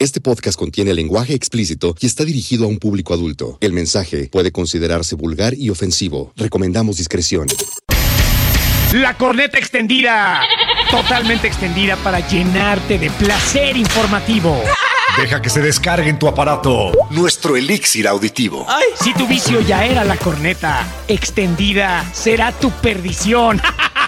Este podcast contiene lenguaje explícito y está dirigido a un público adulto. El mensaje puede considerarse vulgar y ofensivo. Recomendamos discreción. La corneta extendida. Totalmente extendida para llenarte de placer informativo. Deja que se descargue en tu aparato nuestro elixir auditivo. Si tu vicio ya era la corneta extendida, será tu perdición.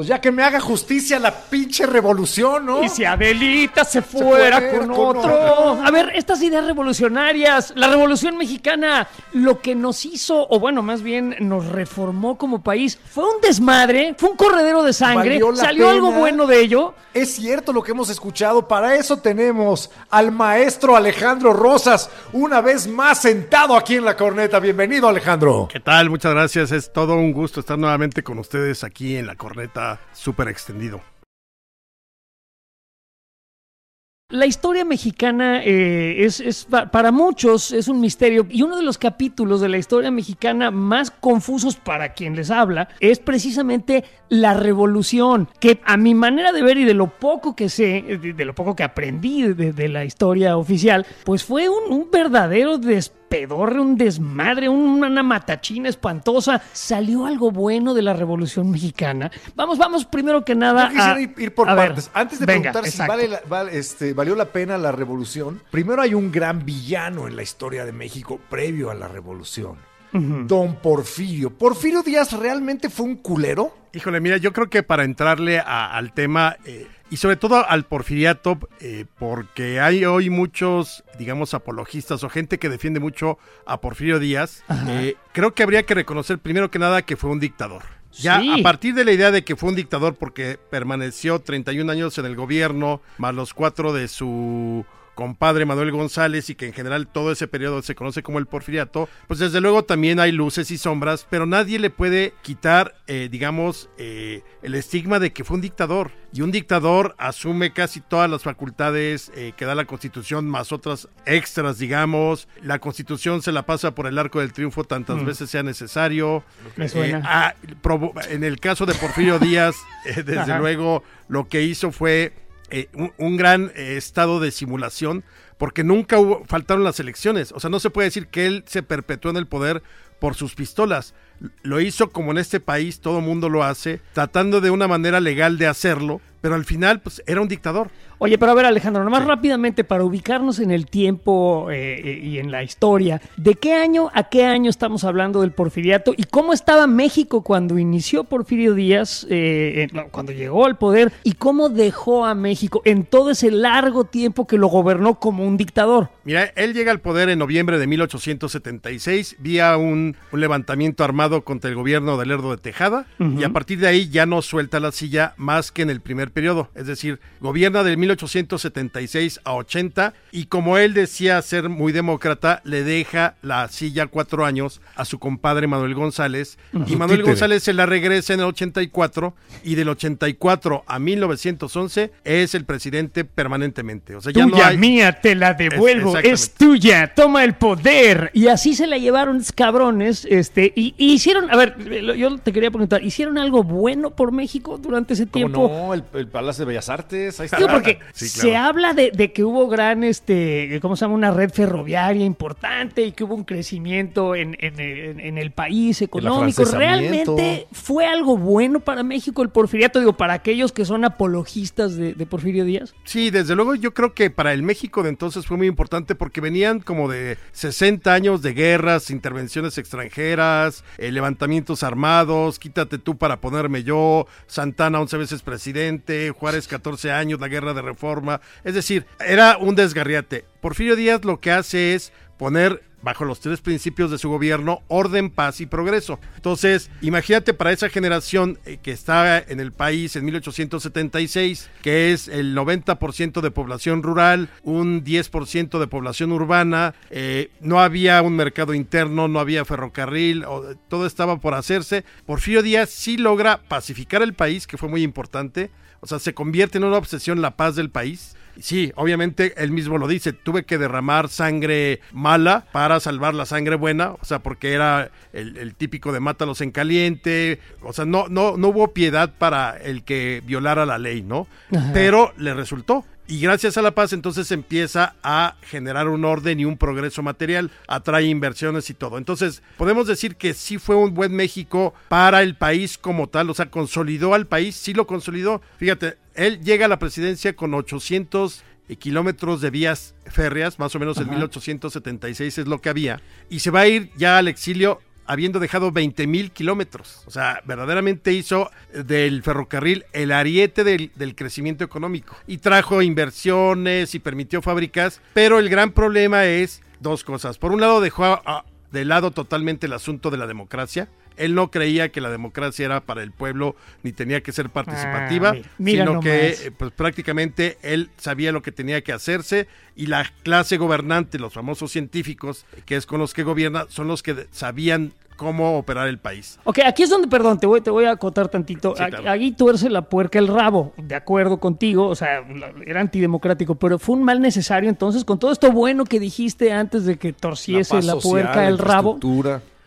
Pues ya que me haga justicia la pinche revolución, ¿no? Y si Adelita se fuera fuera con, con otro. otro. A ver, estas ideas revolucionarias, la revolución mexicana, lo que nos hizo, o bueno, más bien nos reformó como país, fue un desmadre, fue un corredero de sangre. ¿Salió algo bueno de ello? Es cierto lo que hemos escuchado, para eso tenemos al maestro Alejandro Rosas, una vez más sentado aquí en la corneta. Bienvenido, Alejandro. ¿Qué tal? Muchas gracias. Es todo un gusto estar nuevamente con ustedes aquí en la corneta súper extendido. La historia mexicana eh, es, es pa- para muchos es un misterio y uno de los capítulos de la historia mexicana más confusos para quien les habla es precisamente la revolución, que a mi manera de ver y de lo poco que sé, de, lo poco que aprendí de, la historia oficial, pues fue un, verdadero despedorre, un desmadre, un- una matachina espantosa. ¿Salió algo bueno de la revolución mexicana? Vamos, vamos primero que nada Yo quisiera a- ir, ir por ver, partes. Antes de venga, preguntar si exacto. vale la- vale, este, valió la pena la revolución, primero hay un gran villano en la historia de México previo a la revolución. Don Porfirio. ¿Porfirio Díaz realmente fue un culero? Híjole, mira, yo creo que para entrarle a- al tema eh, y sobre todo al porfiriato, eh, porque hay hoy muchos, digamos, apologistas o gente que defiende mucho a Porfirio Díaz, eh, creo que habría que reconocer primero que nada que fue un dictador. Ya Sí. a partir de la idea de que fue un dictador porque permaneció 31 años en el gobierno, más los cuatro de su compadre Manuel González y que en general todo ese periodo se conoce como el porfiriato, pues desde luego también hay luces y sombras, pero nadie le puede quitar, eh, digamos, eh, el estigma de que fue un dictador. Y un dictador asume casi todas las facultades eh, que da la constitución, más otras extras, digamos. La constitución se la pasa por el arco del triunfo tantas veces sea necesario. Me suena. Eh, ah, en el caso de Porfirio Díaz, eh, desde Ajá. luego lo que hizo fue eh, un, gran eh, estado de simulación, porque nunca hubo, faltaron las elecciones. O sea, no se puede decir que él se perpetuó en el poder por sus pistolas. Lo hizo como en este país todo mundo lo hace, tratando de una manera legal de hacerlo, pero al final pues era un dictador. Oye, pero a ver, Alejandro, nomás rápidamente para ubicarnos en el tiempo eh, eh, y en la historia, ¿de qué año a qué año estamos hablando del porfiriato y cómo estaba México cuando inició Porfirio Díaz, eh, eh, cuando llegó al poder y cómo dejó a México en todo ese largo tiempo que lo gobernó como un dictador? Mira, él llega al poder en noviembre de 1876 vía un, un levantamiento armado contra el gobierno de Lerdo de Tejada y a partir de ahí ya no suelta la silla más que en el primer periodo, es decir, gobierna de 1876 a 80 y como él decía ser muy demócrata, le deja la silla cuatro años a su compadre Manuel González y Manuel títere. González se la regresa en el 84 y del 84 a 1911 es el presidente permanentemente. O sea, ya no hay... mía, te la devuelvo, Es- es, tuya, toma el poder. Y así se la llevaron cabrones, este, y, y hicieron, a ver, lo- yo te quería preguntar, ¿hicieron algo bueno por México durante ese ¿Cómo tiempo? no? El, el Palacio de Bellas Artes, ahí está. Digo, porque Sí, se habla de, de que hubo gran, este, ¿cómo se llama? Una red ferroviaria importante y que hubo un crecimiento en, en- en- en el país económico. ¿Realmente fue algo bueno para México el porfiriato? Digo, para aquellos que son apologistas de, de Porfirio Díaz. Sí, desde luego yo creo que para el México de entonces fue muy importante porque venían como de 60 años de guerras, intervenciones extranjeras, eh, levantamientos armados, quítate tú para ponerme yo, Santana 11 veces presidente, Juárez 14 años, la guerra de reforma. Es decir, era un desgarriate. Porfirio Díaz lo que hace es poner bajo los tres principios de su gobierno, orden, paz y progreso. Entonces, imagínate para esa generación eh, que está en el país en 1876, que es el 90% de población rural, un 10% de población urbana, eh, no había un mercado interno, no había ferrocarril, todo estaba por hacerse. Porfirio Díaz sí logra pacificar el país, que fue muy importante, o sea, se convierte en una obsesión la paz del país sí, obviamente él mismo lo dice, tuve que derramar sangre mala para salvar la sangre buena, o sea, porque era el, típico de mátalos en caliente, o sea, no, no, no hubo piedad para el que violara la ley, ¿no? Pero le resultó. Y gracias a la paz entonces empieza a generar un orden y un progreso material, atrae inversiones y todo. Entonces podemos decir que sí fue un buen México para el país como tal, o sea, consolidó al país, sí lo consolidó. Fíjate, él llega a la presidencia con 800 kilómetros de vías férreas, más o menos en 1876 es lo que había, y se va a ir ya al exilio habiendo dejado 20 mil kilómetros. O sea, verdaderamente hizo del ferrocarril el ariete del, crecimiento económico y trajo inversiones y permitió fábricas, pero el gran problema es dos cosas. Por un lado, dejó de lado totalmente el asunto de la democracia. Él no creía que la democracia era para el pueblo ni tenía que ser participativa, ah, sino que eh, pues, prácticamente él sabía lo que tenía que hacerse y la clase gobernante, los famosos científicos, que es con los que gobierna, son los que sabían cómo operar el país. Ok, aquí es donde, perdón, te voy, te voy a acotar tantito. Aquí tuerce la puerca el rabo, de acuerdo contigo, o sea, era antidemocrático, pero fue un mal necesario entonces, con todo esto bueno que dijiste antes de que torciese la, puerca el rabo.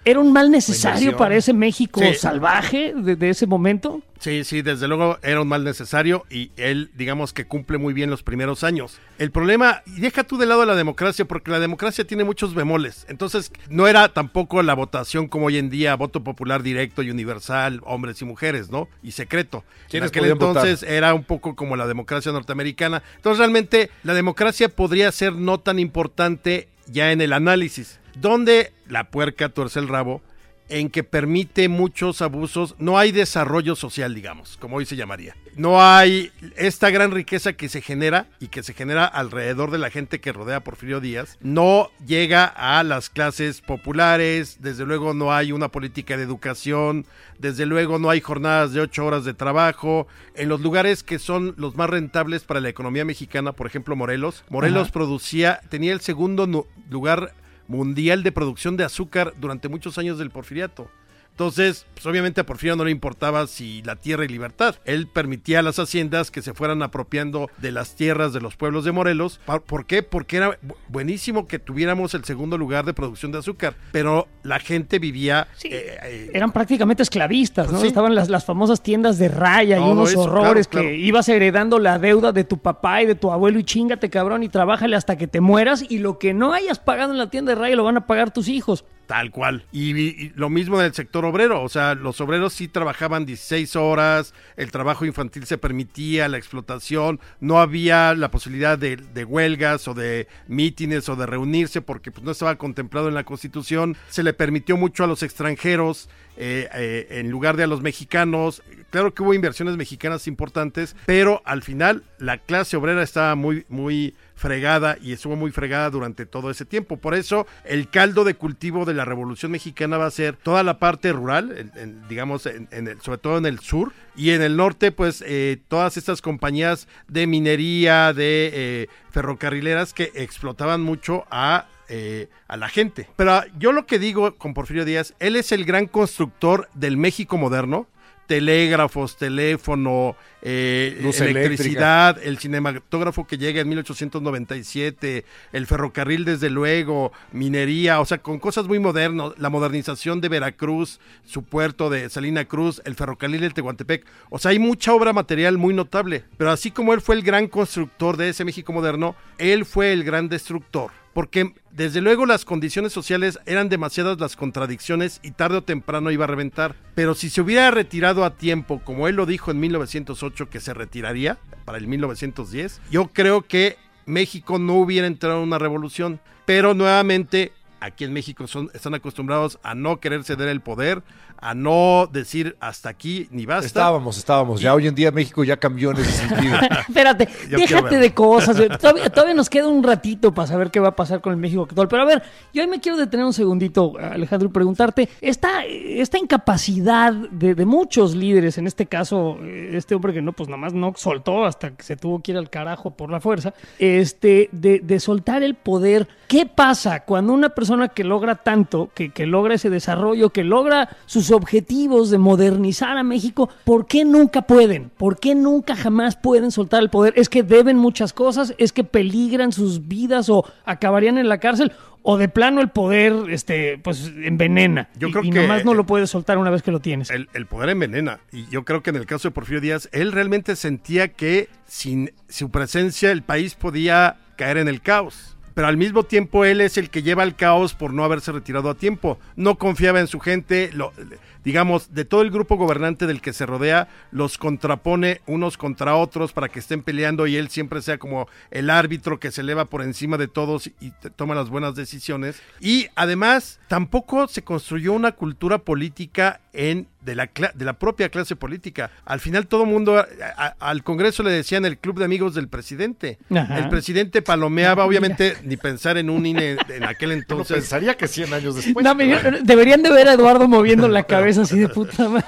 ¿Era un mal necesario para ese México salvaje de, ese momento? Sí, sí, desde luego era un mal necesario y él, digamos que cumple muy bien los primeros años. El problema, y deja tú de lado la democracia, porque la democracia tiene muchos bemoles. Entonces, no era tampoco la votación como hoy en día, voto popular directo y universal, hombres y mujeres, ¿no? Y secreto. En aquel entonces era un poco como la democracia norteamericana. Entonces, realmente, la democracia podría ser no tan importante ya en el análisis donde la puerca tuerce el rabo en que permite muchos abusos, no hay desarrollo social, digamos, como hoy se llamaría. No hay esta gran riqueza que se genera y que se genera alrededor de la gente que rodea a Porfirio Díaz, no llega a las clases populares, desde luego no hay una política de educación, desde luego no hay jornadas de ocho horas de trabajo, en los lugares que son los más rentables para la economía mexicana, por ejemplo Morelos, Morelos producía, tenía el segundo lugar mundial de producción de azúcar durante muchos años del porfiriato. Entonces, pues obviamente a Porfirio no le importaba si la tierra y libertad. Él permitía a las haciendas que se fueran apropiando de las tierras de los pueblos de Morelos. ¿Por qué? Porque era buenísimo que tuviéramos el segundo lugar de producción de azúcar, pero la gente vivía... Eh, eh, eran prácticamente esclavistas, ¿no? Estaban las, las famosas tiendas de raya y unos horrores que ibas heredando la deuda de tu papá y de tu abuelo y chingate cabrón y trabájale hasta que te mueras y lo que no hayas pagado en la tienda de raya lo van a pagar tus hijos. Tal cual. Y, lo mismo en el sector obrero. O sea, los obreros sí trabajaban 16 horas, el trabajo infantil se permitía, la explotación, no había la posibilidad de, huelgas o de mítines o de reunirse porque pues, no estaba contemplado en la Constitución. Se le permitió mucho a los extranjeros eh, eh, en lugar de a los mexicanos. Claro que hubo inversiones mexicanas importantes, pero al final la clase obrera estaba muy, muy fregada y estuvo muy fregada durante todo ese tiempo. Por eso el caldo de cultivo de la Revolución Mexicana va a ser toda la parte rural, digamos, en, sobre todo en el sur, y en el norte, pues eh, todas estas compañías de minería, de ferrocarrileras que explotaban mucho a eh, a la gente. Pero yo lo que digo con Porfirio Díaz, él es el gran constructor del México moderno, telégrafos, teléfono, eh, electricidad, el cinematógrafo que llega en 1897, el ferrocarril desde luego, minería, o sea, con cosas muy modernas, la modernización de Veracruz, su puerto de Salina Cruz, el ferrocarril del Tehuantepec, o sea, hay mucha obra material muy notable, pero así como él fue el gran constructor de ese México moderno, él fue el gran destructor porque desde luego las condiciones sociales eran demasiadas las contradicciones y tarde o temprano iba a reventar. Pero si se hubiera retirado a tiempo, como él lo dijo en 1908 que se retiraría para el 1910, yo creo que México no hubiera entrado en una revolución. Pero nuevamente aquí en México son, están acostumbrados a no querer ceder el poder, a no decir hasta aquí ni basta. Estábamos, estábamos. Ya hoy en día México ya cambió en ese sentido. Espérate, Yo déjate de cosas. Todavía, todavía nos queda un ratito para saber qué va a pasar con el México actual. Pero a ver, yo ahí me quiero detener un segundito, Alejandro, y preguntarte, esta, esta incapacidad de, de muchos líderes, en este caso, eh, este hombre que no, pues nada más no soltó hasta que se tuvo que ir al carajo por la fuerza, este, de, de soltar el poder. ¿Qué pasa cuando una persona que logra tanto, que, que logra ese desarrollo, que logra sus objetivos de modernizar a México, ¿por qué nunca pueden? ¿Por qué nunca jamás pueden soltar el poder? ¿Es que deben muchas cosas? ¿Es que peligran sus vidas o acabarían en la cárcel? ¿O de plano el poder este, pues, envenena? Yo y, creo y que- nomás no lo puedes soltar una vez que lo tienes. El, el poder envenena. Y yo creo que en el caso de Porfirio Díaz, él realmente sentía que sin su presencia el país podía caer en el caos. Pero al mismo tiempo él es el que lleva el caos por no haberse retirado a tiempo. No confiaba en su gente, lo- digamos, de todo el grupo gobernante del que se rodea, los contrapone unos contra otros para que estén peleando y él siempre sea como el árbitro que se eleva por encima de todos y toma las buenas decisiones. Y además, tampoco se construyó una cultura política en de la, cla- de la propia clase política. Al final todo mundo a- a- al Congreso le decían el club de amigos del presidente. Ajá. El presidente palomeaba, obviamente, ni pensar en un INE en aquel entonces. pensaría que 100 años después. No, me- deberían de ver a Eduardo moviendo la cabeza así de puta madre.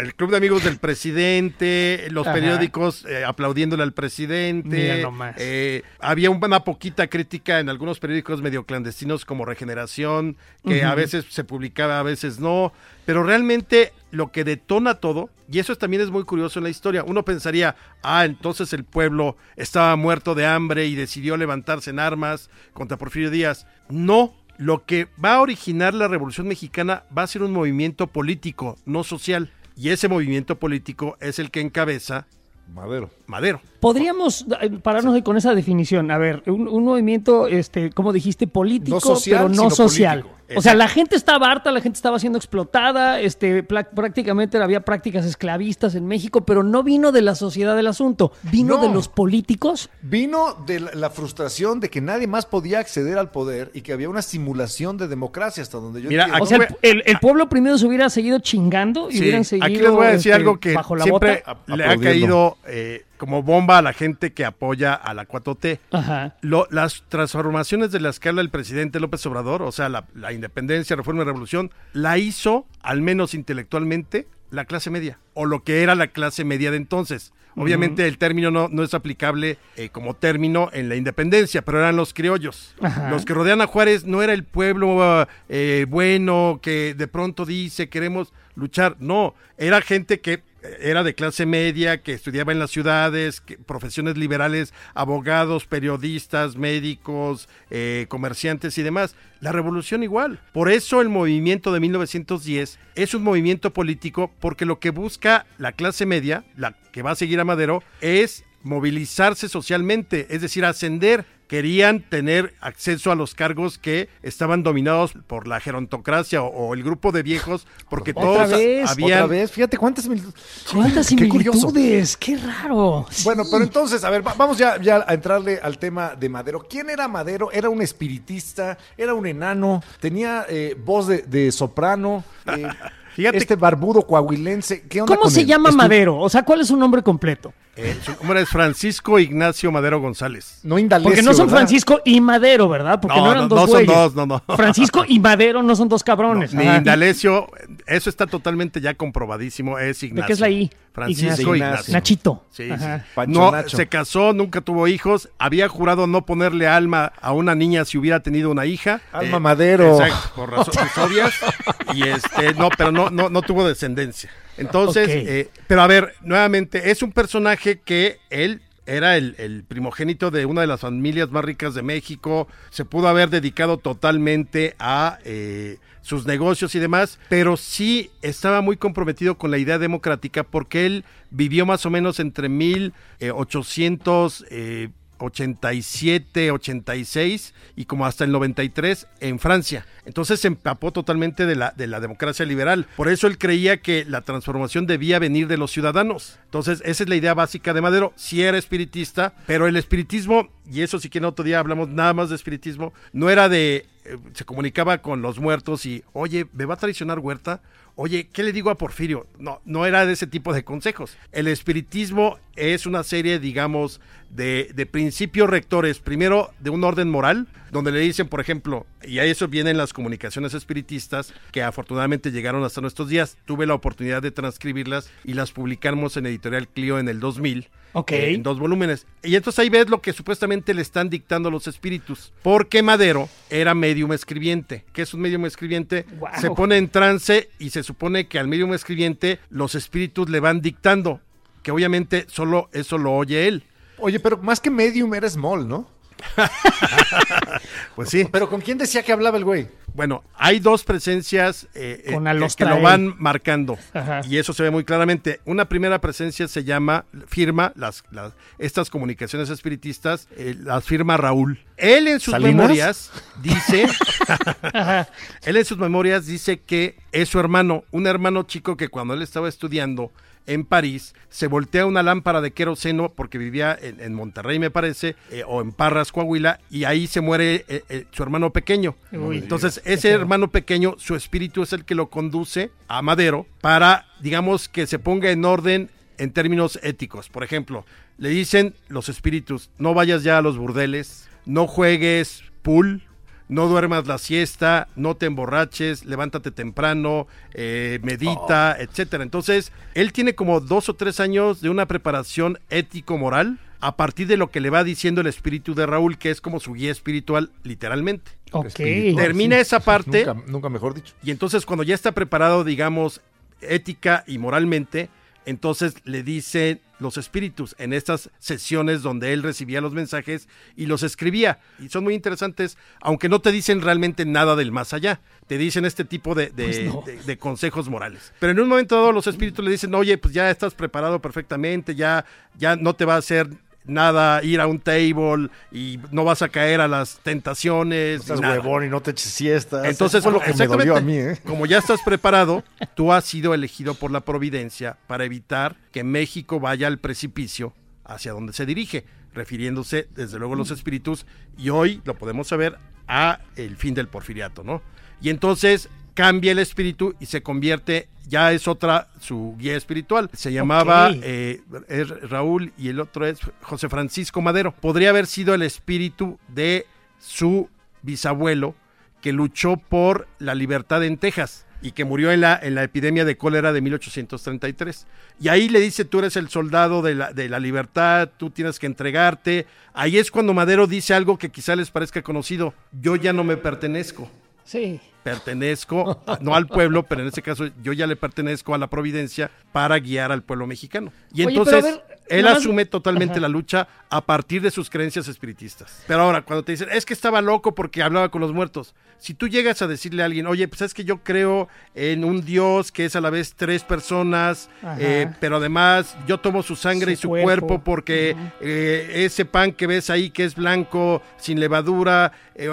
el club de amigos del presidente, los Ajá. periódicos eh, aplaudiéndole al presidente. Mira nomás. eh, había una poquita crítica en algunos periódicos medio clandestinos como Regeneración, que a veces se publicaba, a veces no. Pero realmente lo que detona todo, y eso también es muy curioso en la historia, uno pensaría, ah, entonces el pueblo estaba muerto de hambre y decidió levantarse en armas contra Porfirio Díaz. No, lo que va a originar la Revolución Mexicana va a ser un movimiento político, no social. Y ese movimiento político es el que encabeza Madero. Madero. Podríamos eh, pararnos ahí con esa definición. A ver, un, un movimiento, este, como dijiste, político, No social, pero no social. político. O sea, la gente estaba harta, la gente estaba siendo explotada, este, prácticamente había prácticas esclavistas en México, pero no vino de la sociedad del asunto, vino No. de los políticos. Vino de la, frustración de que nadie más podía acceder al poder y que había una simulación de democracia hasta donde yo Mira. O sea, el, el- el pueblo primero se hubiera seguido chingando y Sí, hubieran seguido aquí les voy a decir este, algo que bajo la siempre bota. le ha caído eh, como bomba a la gente que apoya a la 4T. Ajá. Lo- las transformaciones de las que habla el presidente López Obrador, o sea, la, la independencia, reforma y revolución, la hizo, al menos intelectualmente, la clase media, o lo que era la clase media de entonces. Obviamente el término no, no es aplicable eh, como término en la independencia, pero eran los criollos. Ajá. Los que rodean a Juárez no era el pueblo eh, bueno que de pronto dice queremos luchar, no, era gente que era de clase media, que estudiaba en las ciudades, profesiones liberales, abogados, periodistas, médicos, eh, comerciantes y demás. La revolución igual. Por eso el movimiento de 1910 es un movimiento político porque lo que busca la clase media, la que va a seguir a Madero, es movilizarse socialmente, es decir, ascender. Querían tener acceso a los cargos que estaban dominados por la gerontocracia o, o el grupo de viejos, porque Otra todos vez, habían... Otra vez, fíjate cuántas mil- ¿Cuántas Qué curioso. similitudes? Qué raro. Bueno, Sí. pero entonces, a ver, va- vamos ya, ya a entrarle al tema de Madero. ¿Quién era Madero? ¿Era un espiritista? ¿Era un enano? ¿Tenía eh, voz de, de soprano? Eh, Fíjate- este barbudo coahuilense. ¿Qué onda ¿Cómo con se él? llama Madero? O sea, ¿cuál es su nombre completo? Eh, su nombre es Francisco Ignacio Madero González. No Indalecio, Porque no son ¿verdad? Francisco y Madero, ¿verdad? Porque no, No, eran no, dos no son dos, no, no. Francisco y Madero no son dos cabrones. Ni. Indalecio, eso está totalmente ya comprobadísimo, es Ignacio. ¿De qué es la I? Francisco Ignacio. Ignacio. Nachito. Sí, sí. No, Nacho. se casó, nunca tuvo hijos, había jurado no ponerle alma a una niña si hubiera tenido una hija. Alma Madero. Exacto, por razones obvias. Y este, no, pero no, no, no tuvo descendencia. Entonces, eh, pero a ver, nuevamente, es un personaje que él era el, el primogénito de una de las familias más ricas de México, se pudo haber dedicado totalmente a eh, sus negocios y demás, pero sí estaba muy comprometido con la idea democrática porque él vivió más o menos entre 1800... Eh, 87, 86 y como hasta el 93 en Francia. Entonces se empapó totalmente de la, de la democracia liberal. Por eso él creía que la transformación debía venir de los ciudadanos. Entonces esa es la idea básica de Madero. Sí era espiritista, pero el espiritismo, y eso sí que en otro día hablamos nada más de espiritismo, no era de eh, se comunicaba con los muertos y, oye, ¿me va a traicionar Huerta? Oye, ¿qué le digo a Porfirio? No, no era de ese tipo de consejos. El espiritismo es una serie, digamos, de, de principios rectores, primero de un orden moral, donde le dicen, por ejemplo, y a eso vienen las comunicaciones espiritistas, que afortunadamente llegaron hasta nuestros días. Tuve la oportunidad de transcribirlas y las publicamos en Editorial Clio en el 2000. Ok. eh, en dos volúmenes. Y entonces ahí ves lo que supuestamente le están dictando los espíritus. Porque Madero era medium escribiente. ¿Qué es un medium escribiente? Se pone en trance y se supone que al medium escribiente los espíritus le van dictando. Que obviamente solo eso lo oye él. Oye, pero más que medium era small, ¿no? Pues sí. Pero ¿con quién decía que hablaba el güey? Bueno, hay dos presencias eh, eh, Con que- lo van marcando. Ajá. Y eso se ve muy claramente. Una primera presencia se llama, firma, las, las- estas comunicaciones espiritistas, eh, las firma Raúl. Él en sus ¿Salinas? memorias dice, él en sus memorias dice que es su hermano, un hermano chico que cuando él estaba estudiando en París, se voltea una lámpara de queroseno porque vivía en, en Monterrey, me parece, eh, o en Parras, Coahuila, y ahí se muere eh, eh, su hermano pequeño. Uy. Entonces, ese hermano pequeño, su espíritu es el que lo conduce a Madero para, digamos, que se ponga en orden en términos éticos. Por ejemplo, le dicen los espíritus, no vayas ya a los burdeles, no juegues pool, no duermas la siesta, no te emborraches, levántate temprano, eh, medita, etcétera. Entonces, él tiene como dos o tres años de una preparación ético-moral a partir de lo que le va diciendo el espíritu de Raúl, que es como su guía espiritual, literalmente. Ok. Espiritual. Termina esa parte Nunca, nunca mejor dicho. y entonces cuando ya está preparado, digamos, ética y moralmente, entonces le dice los espíritus en estas sesiones donde él recibía los mensajes y los escribía. Y son muy interesantes, aunque no te dicen realmente nada del más allá. Te dicen este tipo de, de- Pues no. de- de consejos morales. Pero en un momento dado los espíritus le dicen, oye, pues ya estás preparado perfectamente, ya, ya no te va a hacer nada ir a un table y no vas a caer a las tentaciones. Estás nada". huevón y no te eches siestas. Entonces, Eso fue lo que me dolió a mí, ¿eh? como ya estás preparado, tú has sido elegido por la providencia para evitar que México vaya al precipicio hacia donde se dirige, refiriéndose desde luego a los espíritus y hoy lo podemos saber a el fin del porfiriato, ¿no? Y entonces cambia el espíritu y se convierte, ya es otra su guía espiritual. Se llamaba eh, es Raúl y el otro es José Francisco Madero. Podría haber sido el espíritu de su bisabuelo que luchó por la libertad en Texas y que murió en la, en la epidemia de cólera de 1833. Y ahí le dice, tú eres el soldado de la, de la libertad, tú tienes que entregarte. Ahí es cuando Madero dice algo que quizá les parezca conocido, yo ya no me pertenezco. Sí. Pertenezco, no al pueblo, pero en este caso yo ya le pertenezco a la providencia para guiar al pueblo mexicano. Y Oye, entonces ver, él más- asume totalmente Ajá. la lucha a partir de sus creencias espiritistas. Pero ahora, cuando te dicen, es que estaba loco porque hablaba con los muertos, si tú llegas a decirle a alguien, oye, pues es que yo creo en un Dios que es a la vez tres personas, eh, pero además yo tomo su sangre Su y su cuerpo. cuerpo, porque eh, ese pan que ves ahí que es blanco, sin levadura, eh,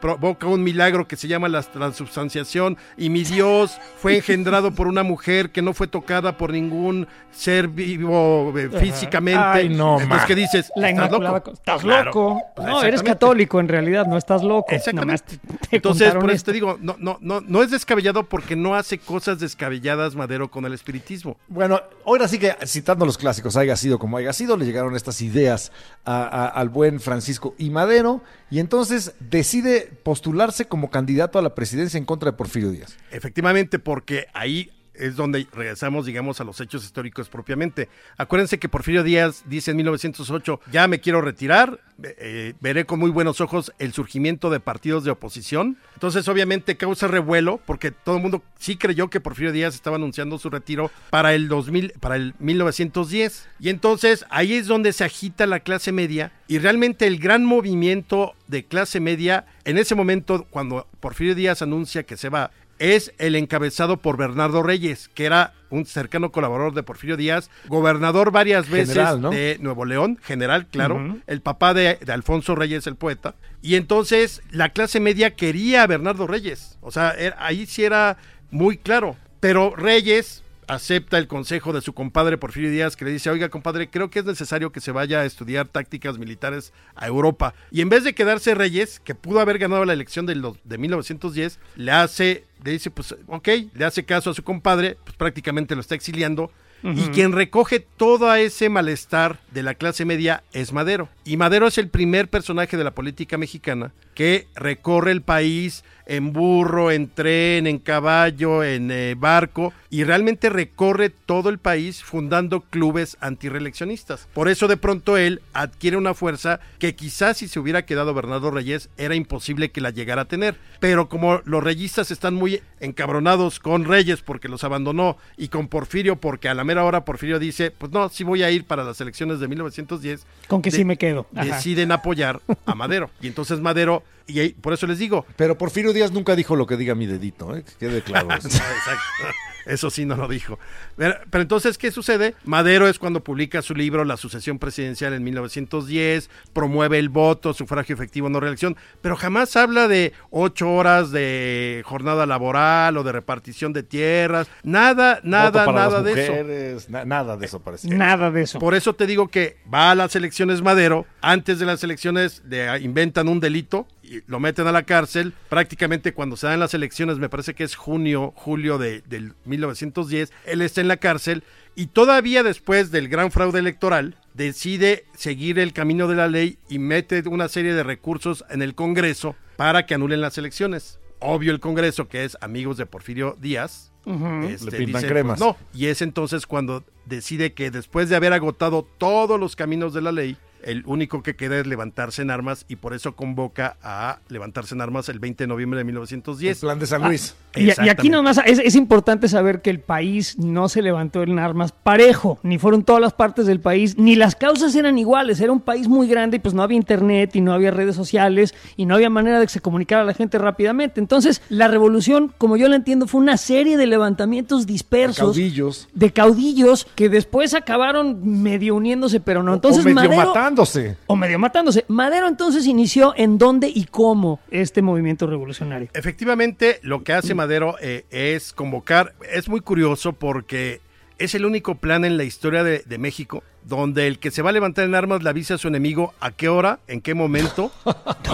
provoca un milagro que se llama la transubstanciación y mi Dios fue engendrado por una mujer que no fue tocada por ningún ser vivo eh, físicamente. Ay, no, Entonces. ¿qué dices? La ¿Estás loco? Co- Estás Claro. loco. Pues No, eres católico en realidad, no estás loco. Exactamente. Nomás te- te Entonces, por eso esto. te digo, no, no, no, no es descabellado porque no hace cosas descabelladas Madero con el espiritismo. Bueno, ahora sí que citando los clásicos, haya sido como haya sido, le llegaron estas ideas a- a- al buen Francisco y Madero, y entonces decide postularse como candidato a la presidencia en contra de Porfirio Díaz. Efectivamente, porque ahí es donde regresamos, digamos, a los hechos históricos propiamente. Acuérdense que Porfirio Díaz dice en 1908, ya me quiero retirar, eh, veré con muy buenos ojos el surgimiento de partidos de oposición. Entonces, obviamente, causa revuelo, porque todo el mundo sí creyó que Porfirio Díaz estaba anunciando su retiro para el 2000, para el 1910. Y entonces, ahí es donde se agita la clase media y realmente el gran movimiento de clase media, en ese momento, cuando Porfirio Díaz anuncia que se va, es el encabezado por Bernardo Reyes, que era un cercano colaborador de Porfirio Díaz, gobernador varias veces General, ¿no? de Nuevo León, general, claro, el papá de, de Alfonso Reyes, el poeta. Y entonces la clase media quería a Bernardo Reyes. O sea, era- ahí sí era muy claro. Pero Reyes, acepta el consejo de su compadre Porfirio Díaz que le dice, oiga compadre, creo que es necesario que se vaya a estudiar tácticas militares a Europa. Y en vez de quedarse Reyes, que pudo haber ganado la elección de, los, de 1910, le hace, le dice, pues ok, le hace caso a su compadre, pues prácticamente lo está exiliando. Y quien recoge todo ese malestar de la clase media es Madero. Y Madero es el primer personaje de la política mexicana que recorre el país en burro, en tren, en caballo, en eh, barco, y realmente recorre todo el país fundando clubes antireeleccionistas. Por eso de pronto él adquiere una fuerza que quizás si se hubiera quedado Bernardo Reyes era imposible que la llegara a tener. Pero como los reyistas están muy encabronados con Reyes porque los abandonó y con Porfirio porque a la mera hora Porfirio dice, pues no, sí voy a ir para las elecciones de 1910. Con que de- sí me quedo. Ajá. Deciden apoyar a Madero. Y entonces Madero, y ahí- por eso les digo, Pero Porfirio Díaz nunca dijo lo que diga mi dedito, ¿eh? que quede claro. eso. Exacto. Eso sí no lo dijo. Pero, pero entonces, ¿qué sucede? Madero es cuando publica su libro La sucesión presidencial en 1910, promueve el voto, sufragio efectivo, no reelección, pero jamás habla de ocho horas de jornada laboral o de repartición de tierras, nada, nada, nada de eso. na- nada de eso parece. Nada de eso. Por eso te digo que va a las elecciones Madero, antes de las elecciones le inventan un delito lo meten a la cárcel, prácticamente cuando se dan las elecciones, me parece que es junio, julio de, del 1910, él está en la cárcel y todavía después del gran fraude electoral decide seguir el camino de la ley y mete una serie de recursos en el Congreso para que anulen las elecciones. Obvio el Congreso, que es amigos de Porfirio Díaz, este, Le pintan dice, cremas. pues, no, y es entonces cuando decide que después de haber agotado todos los caminos de la ley, el único que queda es levantarse en armas y por eso convoca a levantarse en armas el 20 de noviembre de El 1910. plan de San Luis. Y, y aquí nomás es, es importante saber que el país no se levantó en armas parejo, ni fueron todas las partes del país, ni las causas eran iguales. Era un país muy grande y pues no había internet y no había redes sociales y no había manera de que se comunicara a la gente rápidamente. Entonces, la revolución, como yo la entiendo, fue una serie de levantamientos dispersos. Caudillos. De caudillos que después acabaron medio uniéndose, pero no. Entonces, o medio Madero, matándose. o medio matándose. Madero entonces inició en dónde y cómo este movimiento revolucionario. Efectivamente, lo que hace Madero eh, es convocar, es muy curioso porque es el único plan en la historia de, de México donde el que se va a levantar en armas le avisa a su enemigo a qué hora, en qué momento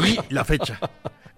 y la fecha.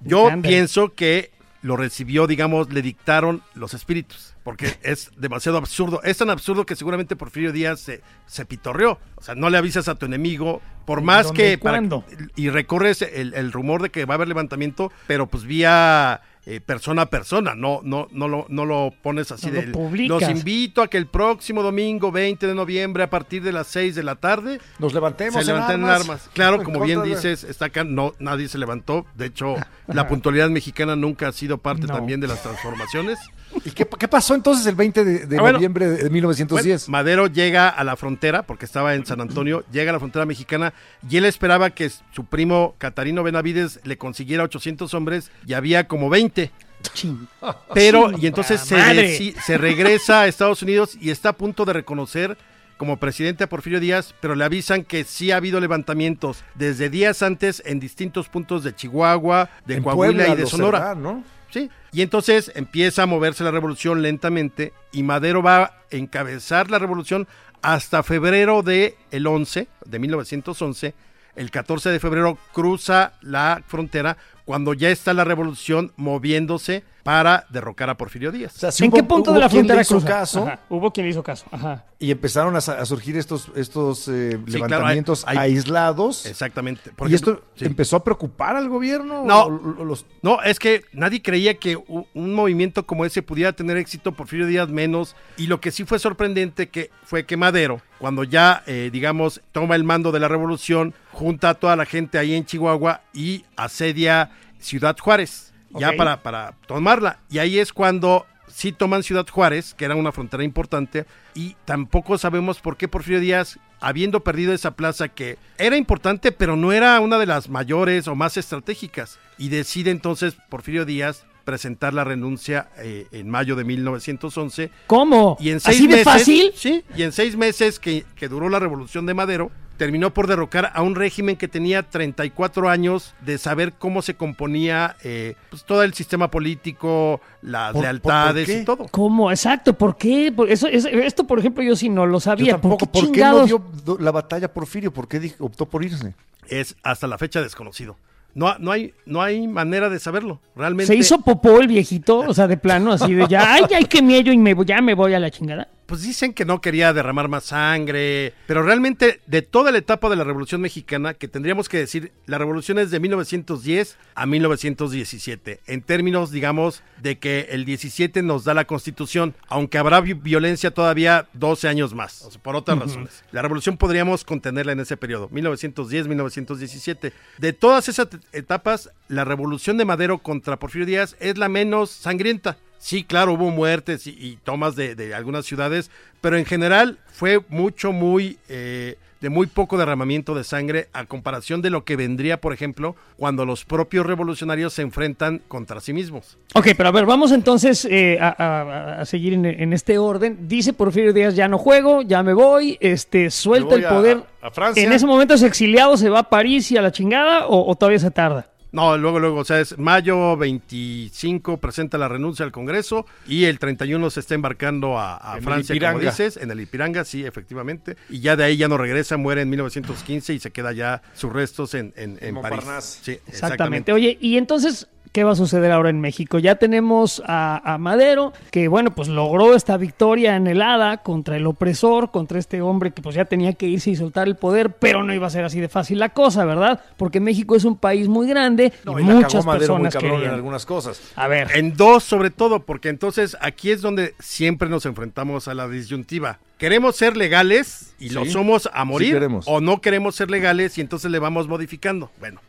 Yo pienso que lo recibió, digamos, le dictaron los espíritus, porque es demasiado absurdo. Es tan absurdo que seguramente Porfirio Díaz se, se pitorreó. O sea, no le avisas a tu enemigo, por más ¿Dónde que... y cuándo? y recorres el, el rumor de que va a haber levantamiento, pero pues vía eh, persona a persona, no, no, no, lo, no lo pones así No lo de... publicas. Los invito a que el próximo domingo 20 de noviembre a partir de las 6 de la tarde Nos levantemos se en levanten en armas. armas. Claro, En como bien de- dices, está acá, no, nadie se levantó. De hecho, la puntualidad mexicana nunca ha sido parte No. también de las transformaciones. ¿Y qué, qué pasó entonces el 20 de, de Ah, bueno. noviembre de 1910? Bueno, Madero llega a la frontera, porque estaba en San Antonio, llega a la frontera mexicana y él esperaba que su primo Catarino Benavides le consiguiera 800 hombres y había como 20. Pero, y entonces se, regresa a Estados Unidos y está a punto de reconocer como presidente a Porfirio Díaz, pero le avisan que sí ha habido levantamientos desde días antes en distintos puntos de Chihuahua, de En Coahuila Puebla, y de Sonora. Sí. Y entonces empieza a moverse la revolución lentamente y Madero va a encabezar la revolución hasta febrero de el 11, de 1911. El 14 de febrero cruza la frontera cuando ya está la revolución moviéndose para derrocar a Porfirio Díaz. O sea, sí ¿En hubo- qué punto de la frontera hizo cruza? caso Ajá, Hubo quien le hizo caso. Ajá. y empezaron a, surgir estos, estos eh, Sí, claro, levantamientos hay- hay- aislados. Exactamente. Por ¿Y ejemplo, esto sí. empezó a preocupar al gobierno? No. ¿O- o- los- No, es que nadie creía que un movimiento como ese pudiera tener éxito, Porfirio Díaz menos, y lo que sí fue sorprendente que fue que Madero, cuando ya, eh, digamos, toma el mando de la revolución, junta a toda la gente ahí en Chihuahua y asedia Ciudad Juárez, ya para, para tomarla. Y ahí es cuando sí toman Ciudad Juárez, que era una frontera importante, y tampoco sabemos por qué Porfirio Díaz, habiendo perdido esa plaza que era importante, pero no era una de las mayores o más estratégicas, y decide entonces Porfirio Díaz presentar la renuncia eh, en mayo de 1911. ¿Cómo? Y en seis ¿Así de meses, fácil? Sí, y en seis meses que, que duró la revolución de Madero, terminó por derrocar a un régimen que tenía 34 años de saber cómo se componía eh, pues, todo el sistema político, las ¿Por- por- lealtades por qué? y todo. ¿Cómo? Exacto. ¿Por qué? Por eso, es- esto, por ejemplo, yo sí no lo Yo sabía. tampoco. ¿Por qué ¿Por qué no dio la batalla Porfirio? ¿Por qué dijo- optó por irse? Es hasta la fecha desconocido. No, no, hay, no hay manera de saberlo. Realmente. Se hizo popó el viejito, o sea, de plano, así de ya, ay, ay, qué miedo y me, voy- ya me voy a la chingada. Pues dicen que no quería derramar más sangre, pero realmente de toda la etapa de la Revolución Mexicana, que tendríamos que decir, la revolución es de 1910 a 1917, en términos, digamos, de que el 17 nos da la Constitución, aunque habrá vi- violencia todavía 12 años más, o sea, por otras razones. La revolución podríamos contenerla en ese periodo, 1910-1917. De todas esas et- etapas, la revolución de Madero contra Porfirio Díaz es la menos sangrienta. Sí, claro, hubo muertes y, y tomas de, de algunas ciudades, pero en general fue mucho, muy, eh, de muy poco derramamiento de sangre a comparación de lo que vendría, por ejemplo, cuando los propios revolucionarios se enfrentan contra sí mismos. Ok, pero a ver, vamos entonces eh, a, a- a seguir en, en este orden. Dice Porfirio Díaz, ya no juego, ya me voy, este, suelta voy el a- poder. a Francia. ¿En ese momento es exiliado, se va a París y a la chingada o, o todavía se tarda? No, luego, luego, o sea, es mayo 25 presenta la renuncia al Congreso y el 31 se está embarcando a, a En el Francia, como dices, en el Ipiranga, sí, efectivamente. Y ya de ahí ya no regresa, muere en 1915 y se queda ya sus restos en, en, en París. Sí, Exactamente. exactamente. Oye, y entonces, ¿qué va a suceder ahora en México? Ya tenemos a, a Madero, que bueno, pues logró esta victoria anhelada contra el opresor, contra este hombre que pues ya tenía que irse y soltar el poder, pero no iba a ser así de fácil la cosa, ¿verdad? Porque México es un país muy grande No, y y muchas cagó Madero muy personas cabrón en querían. algunas cosas. A ver, En dos, sobre todo, porque entonces aquí es donde siempre nos enfrentamos a la disyuntiva. ¿Queremos ser legales y lo Sí, somos a morir? queremos. ¿O no queremos ser legales y entonces le vamos modificando? Bueno.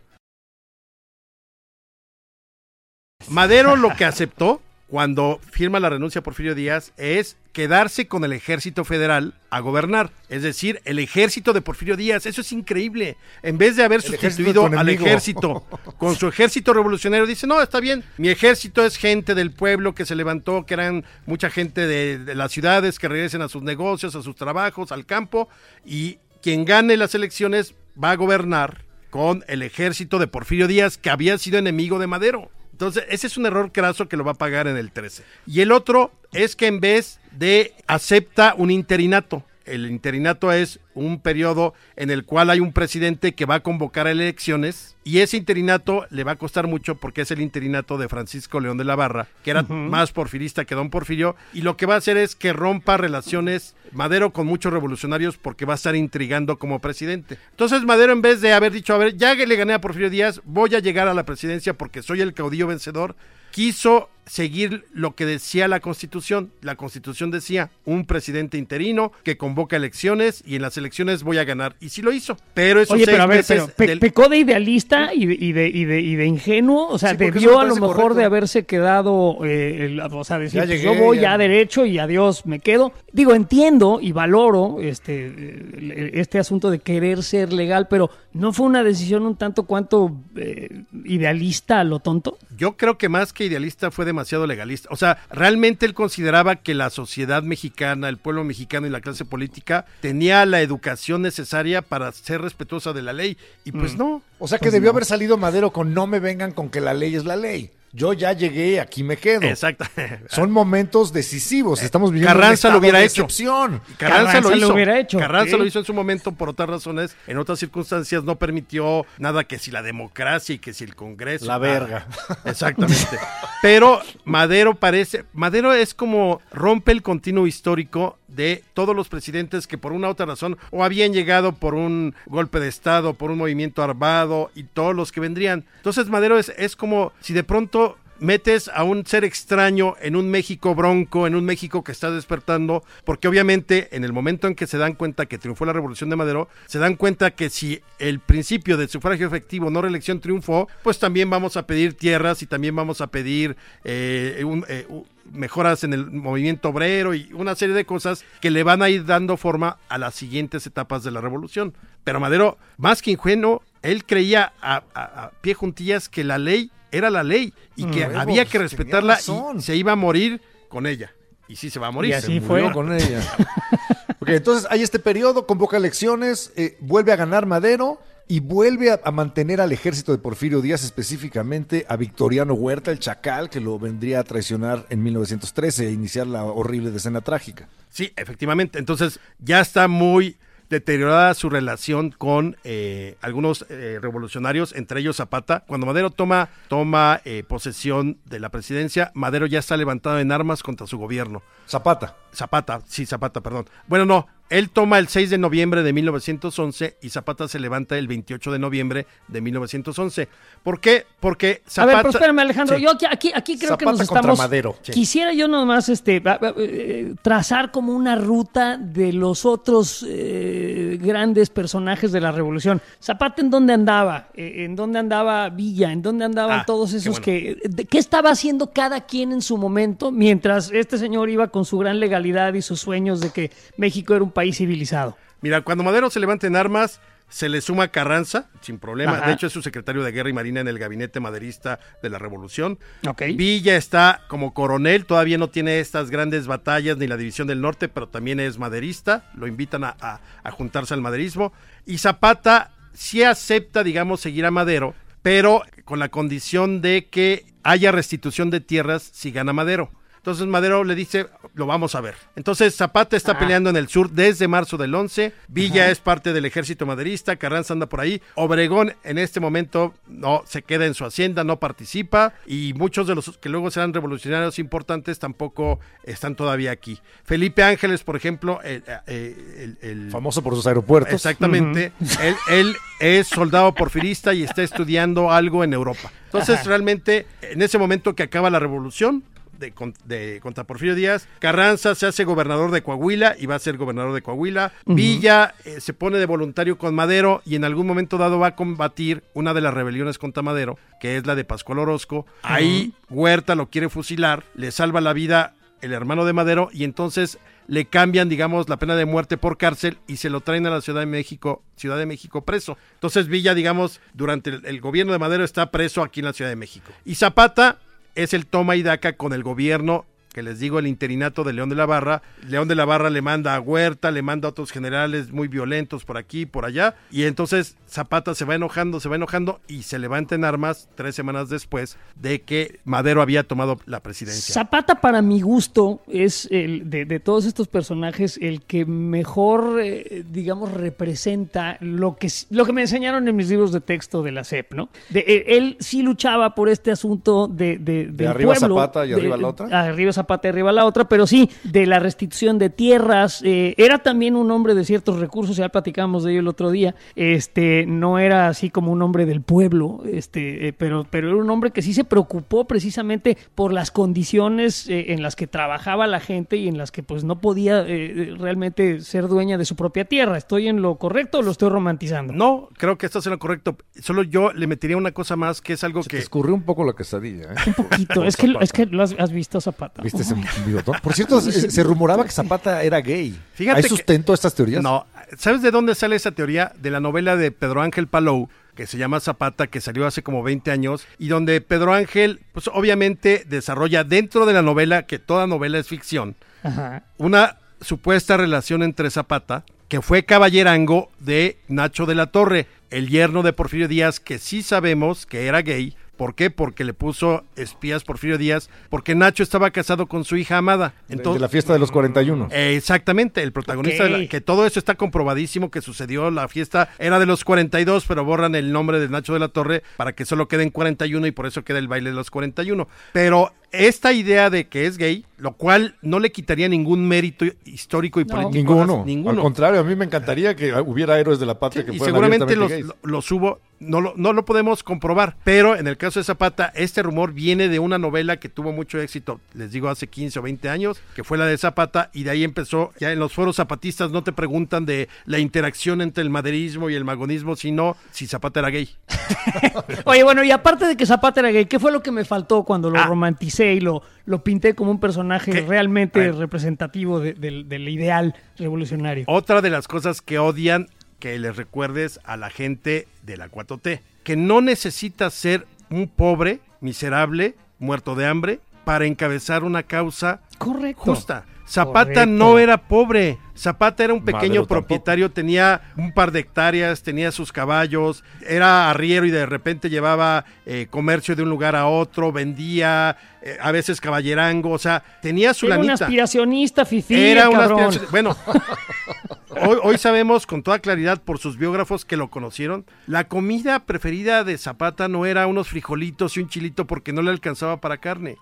Madero lo que aceptó cuando firma la renuncia a Porfirio Díaz es quedarse con el ejército federal a gobernar. Es decir, el ejército de Porfirio Díaz. Eso es increíble. En vez de haber El sustituido tu al ejército con su ejército revolucionario, dice, no, está bien, mi ejército es gente del pueblo que se levantó, que eran mucha gente de, de las ciudades que regresen a sus negocios, a sus trabajos, al campo, y quien gane las elecciones va a gobernar con el ejército de Porfirio Díaz, que había sido enemigo de Madero. Entonces, ese es un error craso que lo va a pagar en el 13. Y el otro es que en vez de acepta un interinato, el interinato es un periodo en el cual hay un presidente que va a convocar a elecciones y ese interinato le va a costar mucho porque es el interinato de Francisco León de la Barra, que era más porfirista que don Porfirio, y lo que va a hacer es que rompa relaciones Madero con muchos revolucionarios porque va a estar intrigando como presidente. Entonces Madero en vez de haber dicho, a ver, ya que le gané a Porfirio Díaz, voy a llegar a la presidencia porque soy el caudillo vencedor, quiso seguir lo que decía la Constitución. La Constitución decía un presidente interino que convoca elecciones y en las elecciones voy a ganar. Y sí lo hizo. Pero esos Oye, pero a ver, pero pe- del- pecó de idealista y de, y de, y de, y de ingenuo, o sea, Sí, eso debió a lo mejor correcto. de haberse quedado, eh, el- o sea, decir, Ya pues, yo voy ya. ya derecho y adiós, me quedo. Digo, entiendo y valoro este, eh, este asunto de querer ser legal, pero ¿no fue una decisión un tanto cuanto eh, idealista a lo tonto? Yo creo que más que idealista fue demasiado legalista. O sea, realmente él consideraba que la sociedad mexicana, el pueblo mexicano y la clase política tenía la educación necesaria para ser respetuosa de la ley. Y pues no. O sea que debió haber salido Madero con no me vengan con que la ley es la ley. Yo ya llegué, aquí me quedo. Exacto. Son momentos decisivos. Estamos viviendo Carranza un lo hubiera de hecho. excepción. Carranza, Carranza lo lo hizo. hubiera hecho, Carranza lo hizo en su momento por otras razones. En otras circunstancias no permitió nada que si la democracia y que si el Congreso. La nada. verga. Exactamente. Pero Madero parece. Madero es como rompe el continuo histórico de todos los presidentes que por una u otra razón o habían llegado por un golpe de Estado, por un movimiento armado y todos los que vendrían. Entonces Madero es, es como si de pronto metes a un ser extraño en un México bronco, en un México que está despertando, porque obviamente en el momento en que se dan cuenta que triunfó la revolución de Madero, se dan cuenta que si el principio del sufragio efectivo, no reelección, triunfó, pues también vamos a pedir tierras y también vamos a pedir eh, un- eh, mejoras en el movimiento obrero y una serie de cosas que le van a ir dando forma a las siguientes etapas de la revolución. Pero Madero, más que ingenuo, él creía a pie juntillas que la ley era la ley y que Mm. había que Pues, respetarla y se iba a morir con ella. Y sí se va a morir. Y así Se fue. murió con ella. Ok, Ok, entonces hay este periodo, convoca elecciones, eh, vuelve a ganar Madero y vuelve a, a mantener al ejército de Porfirio Díaz, específicamente a Victoriano Huerta, el chacal, que lo vendría a traicionar en 1913 e iniciar la horrible decena trágica. Sí, efectivamente. Entonces ya está muy deteriorada su relación con eh, algunos eh, revolucionarios, entre ellos Zapata. Cuando Madero toma, toma eh, posesión de la presidencia, Madero ya está levantado en armas contra su gobierno. Zapata. Zapata, sí, Zapata, perdón. Bueno, no, él toma el 6 de noviembre de 1911 y Zapata se levanta el 28 de noviembre de 1911. ¿Por qué? Porque A Zapata... ver, pero espérame, Alejandro. Sí. Yo aquí, aquí, aquí creo que Zapata nos contra estamos. Madero. Sí. Quisiera yo nomás este, eh, trazar como una ruta de los otros eh, grandes personajes de la revolución. Zapata, ¿en dónde andaba? Eh, ¿En dónde andaba Villa? ¿En dónde andaban Ah, todos qué esos bueno. que. ¿Qué estaba haciendo cada quien en su momento mientras este señor iba con su gran legalidad y sus sueños de que México era un país civilizado? Mira, cuando Madero se levanta en armas, se le suma Carranza, sin problema. Ajá. De hecho, es su secretario de Guerra y Marina en el gabinete maderista de la Revolución. Ok. Villa está como coronel, todavía no tiene estas grandes batallas ni la División del Norte, pero también es maderista. Lo invitan a, a- a juntarse al maderismo. Y Zapata sí acepta, digamos, seguir a Madero, pero con la condición de que haya restitución de tierras si gana Madero. Entonces Madero le dice, lo vamos a ver. Entonces Zapata está Ah. peleando en el sur desde marzo del 11. Villa es parte del ejército maderista. Carranza anda por ahí. Obregón en este momento no se queda en su hacienda, no participa. Y muchos de los que luego serán revolucionarios importantes tampoco están todavía aquí. Felipe Ángeles, por ejemplo, el, eh, el- el- Famoso por sus aeropuertos. Exactamente. él, él es soldado porfirista y está estudiando algo en Europa. Entonces, realmente, en ese momento que acaba la revolución de, con- de- contra Porfirio Díaz, Carranza se hace gobernador de Coahuila y va a ser gobernador de Coahuila. Villa eh, se pone de voluntario con Madero y en algún momento dado va a combatir una de las rebeliones contra Madero, que es la de Pascual Orozco. Ahí Huerta lo quiere fusilar, le salva la vida el hermano de Madero y entonces le cambian, digamos, la pena de muerte por cárcel y se lo traen a la Ciudad de México, Ciudad de México preso. Entonces Villa, digamos, durante el, el gobierno de Madero está preso aquí en la Ciudad de México. Y Zapata es el toma y daca con el gobierno que les digo el interinato de León de la Barra. León de la Barra le manda a Huerta, le manda a otros generales muy violentos por aquí, por allá. Y entonces Zapata se va enojando, se va enojando y se levanta en armas tres semanas después de que Madero había tomado la presidencia. Zapata, para mi gusto, es el de, de todos estos personajes el que mejor, eh, digamos, representa lo que, lo que me enseñaron en mis libros de texto de la SEP, ¿no? De, eh, él sí luchaba por este asunto de, de, del arriba pueblo, Zapata y de- arriba la otra. Arriba Zapata y arriba la otra, pero sí, de la restitución de tierras. eh, era también un hombre de ciertos recursos, ya platicamos de ello el otro día. Este, no era así como un hombre del pueblo, este, eh, pero, pero era un hombre que sí se preocupó precisamente por las condiciones eh, en las que trabajaba la gente y en las que pues no podía eh, realmente ser dueña de su propia tierra. ¿Estoy en lo correcto o lo estoy romantizando? No, creo que estás en lo correcto. Solo yo le metería una cosa más que es algo Se que... te escurrió un poco la quesadilla. ¿eh? Un poquito. es que, es que lo has, has visto Zapata. ¿Viste ese bigotón? Por cierto, se, se rumoraba que Zapata era gay. Fíjate ¿Hay que- sustento a estas teorías? No, ¿sabes de dónde sale esa teoría? De la novela de Pedro Ángel Palou, que se llama Zapata, que salió hace como 20 años, y donde Pedro Ángel, pues obviamente desarrolla dentro de la novela, que toda novela es ficción, Ajá. una supuesta relación entre Zapata, que fue caballerango de Nacho de la Torre, el yerno de Porfirio Díaz, que sí sabemos que era gay. ¿Por qué? Porque le puso espías Porfirio Díaz, porque Nacho estaba casado con su hija amada. De- de la fiesta de los 41. Eh, Exactamente, el protagonista de la- que todo eso está comprobadísimo que sucedió, la fiesta era de los 42, pero borran el nombre de Nacho de la Torre para que solo queden 41 y por eso queda el baile de los 41. Pero esta idea de que es gay, lo cual no le quitaría ningún mérito histórico y No. político. Ninguno. Ninguno. Al contrario, a mí me encantaría que hubiera héroes de la patria que y fueran seguramente los, gays. los hubo, no lo, no lo podemos comprobar, pero en el caso de Zapata, este rumor viene de una novela que tuvo mucho éxito, les digo, hace 15 o 20 años, que fue la de Zapata, y de ahí empezó, ya en los foros zapatistas no te preguntan de la interacción entre el maderismo y el magonismo, sino si Zapata era gay. Oye, bueno, y aparte de que Zapata era gay, ¿qué fue lo que me faltó cuando lo Ah. romanticé y lo, lo pinté como un personaje realmente representativo de- del, del ideal revolucionario? Otra de las cosas que odian que les recuerdes a la gente de la 4T, que no necesitas ser un pobre, miserable, muerto de hambre para encabezar una causa Correcto. justa. Zapata Correcto. no era pobre. Zapata era un pequeño Madero tampoco. propietario, tenía un par de hectáreas, tenía sus caballos, era arriero y de repente llevaba eh, comercio de un lugar a otro, vendía eh, a veces caballerango, o sea, tenía su Era un lanita. aspiracionista, fifí, Era cabrón. aspiración- Bueno, hoy, hoy sabemos con toda claridad por sus biógrafos que lo conocieron. La comida preferida de Zapata no era unos frijolitos y un chilito porque no le alcanzaba para carne.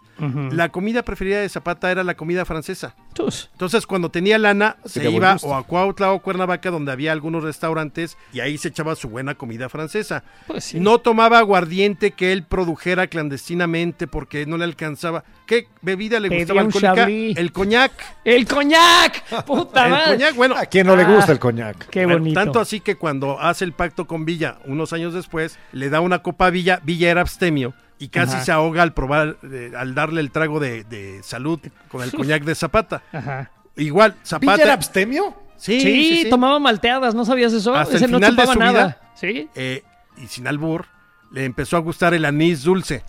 La comida preferida de Zapata era la comida francesa. Tus. Entonces, cuando tenía lana, se iba o a Cuautla o Cuernavaca, donde había algunos restaurantes, y ahí se echaba su buena comida francesa. Pues sí. No tomaba aguardiente que él produjera clandestinamente porque no le alcanzaba. ¿Qué bebida le Pedía gustaba alcohólica? Chablis. El coñac. ¡El coñac! ¡Puta El madre! coñac, bueno, ¿A quién no le Ah. gusta el coñac? Qué bueno, bonito. tanto así que cuando hace el pacto con Villa, unos años después, le da una copa a Villa, Villa era abstemio y casi Ajá. se ahoga al probar, eh, al darle el trago de, de salud con el coñac de Zapata. Ajá. Igual, ¿Villa Zapata... era abstemio? Sí, Sí, sí, sí. tomaba malteadas, ¿no sabías eso? Hasta Ese el no de chupaba su nada. vida. Sí. eh, y sin albur, le empezó a gustar el anís dulce.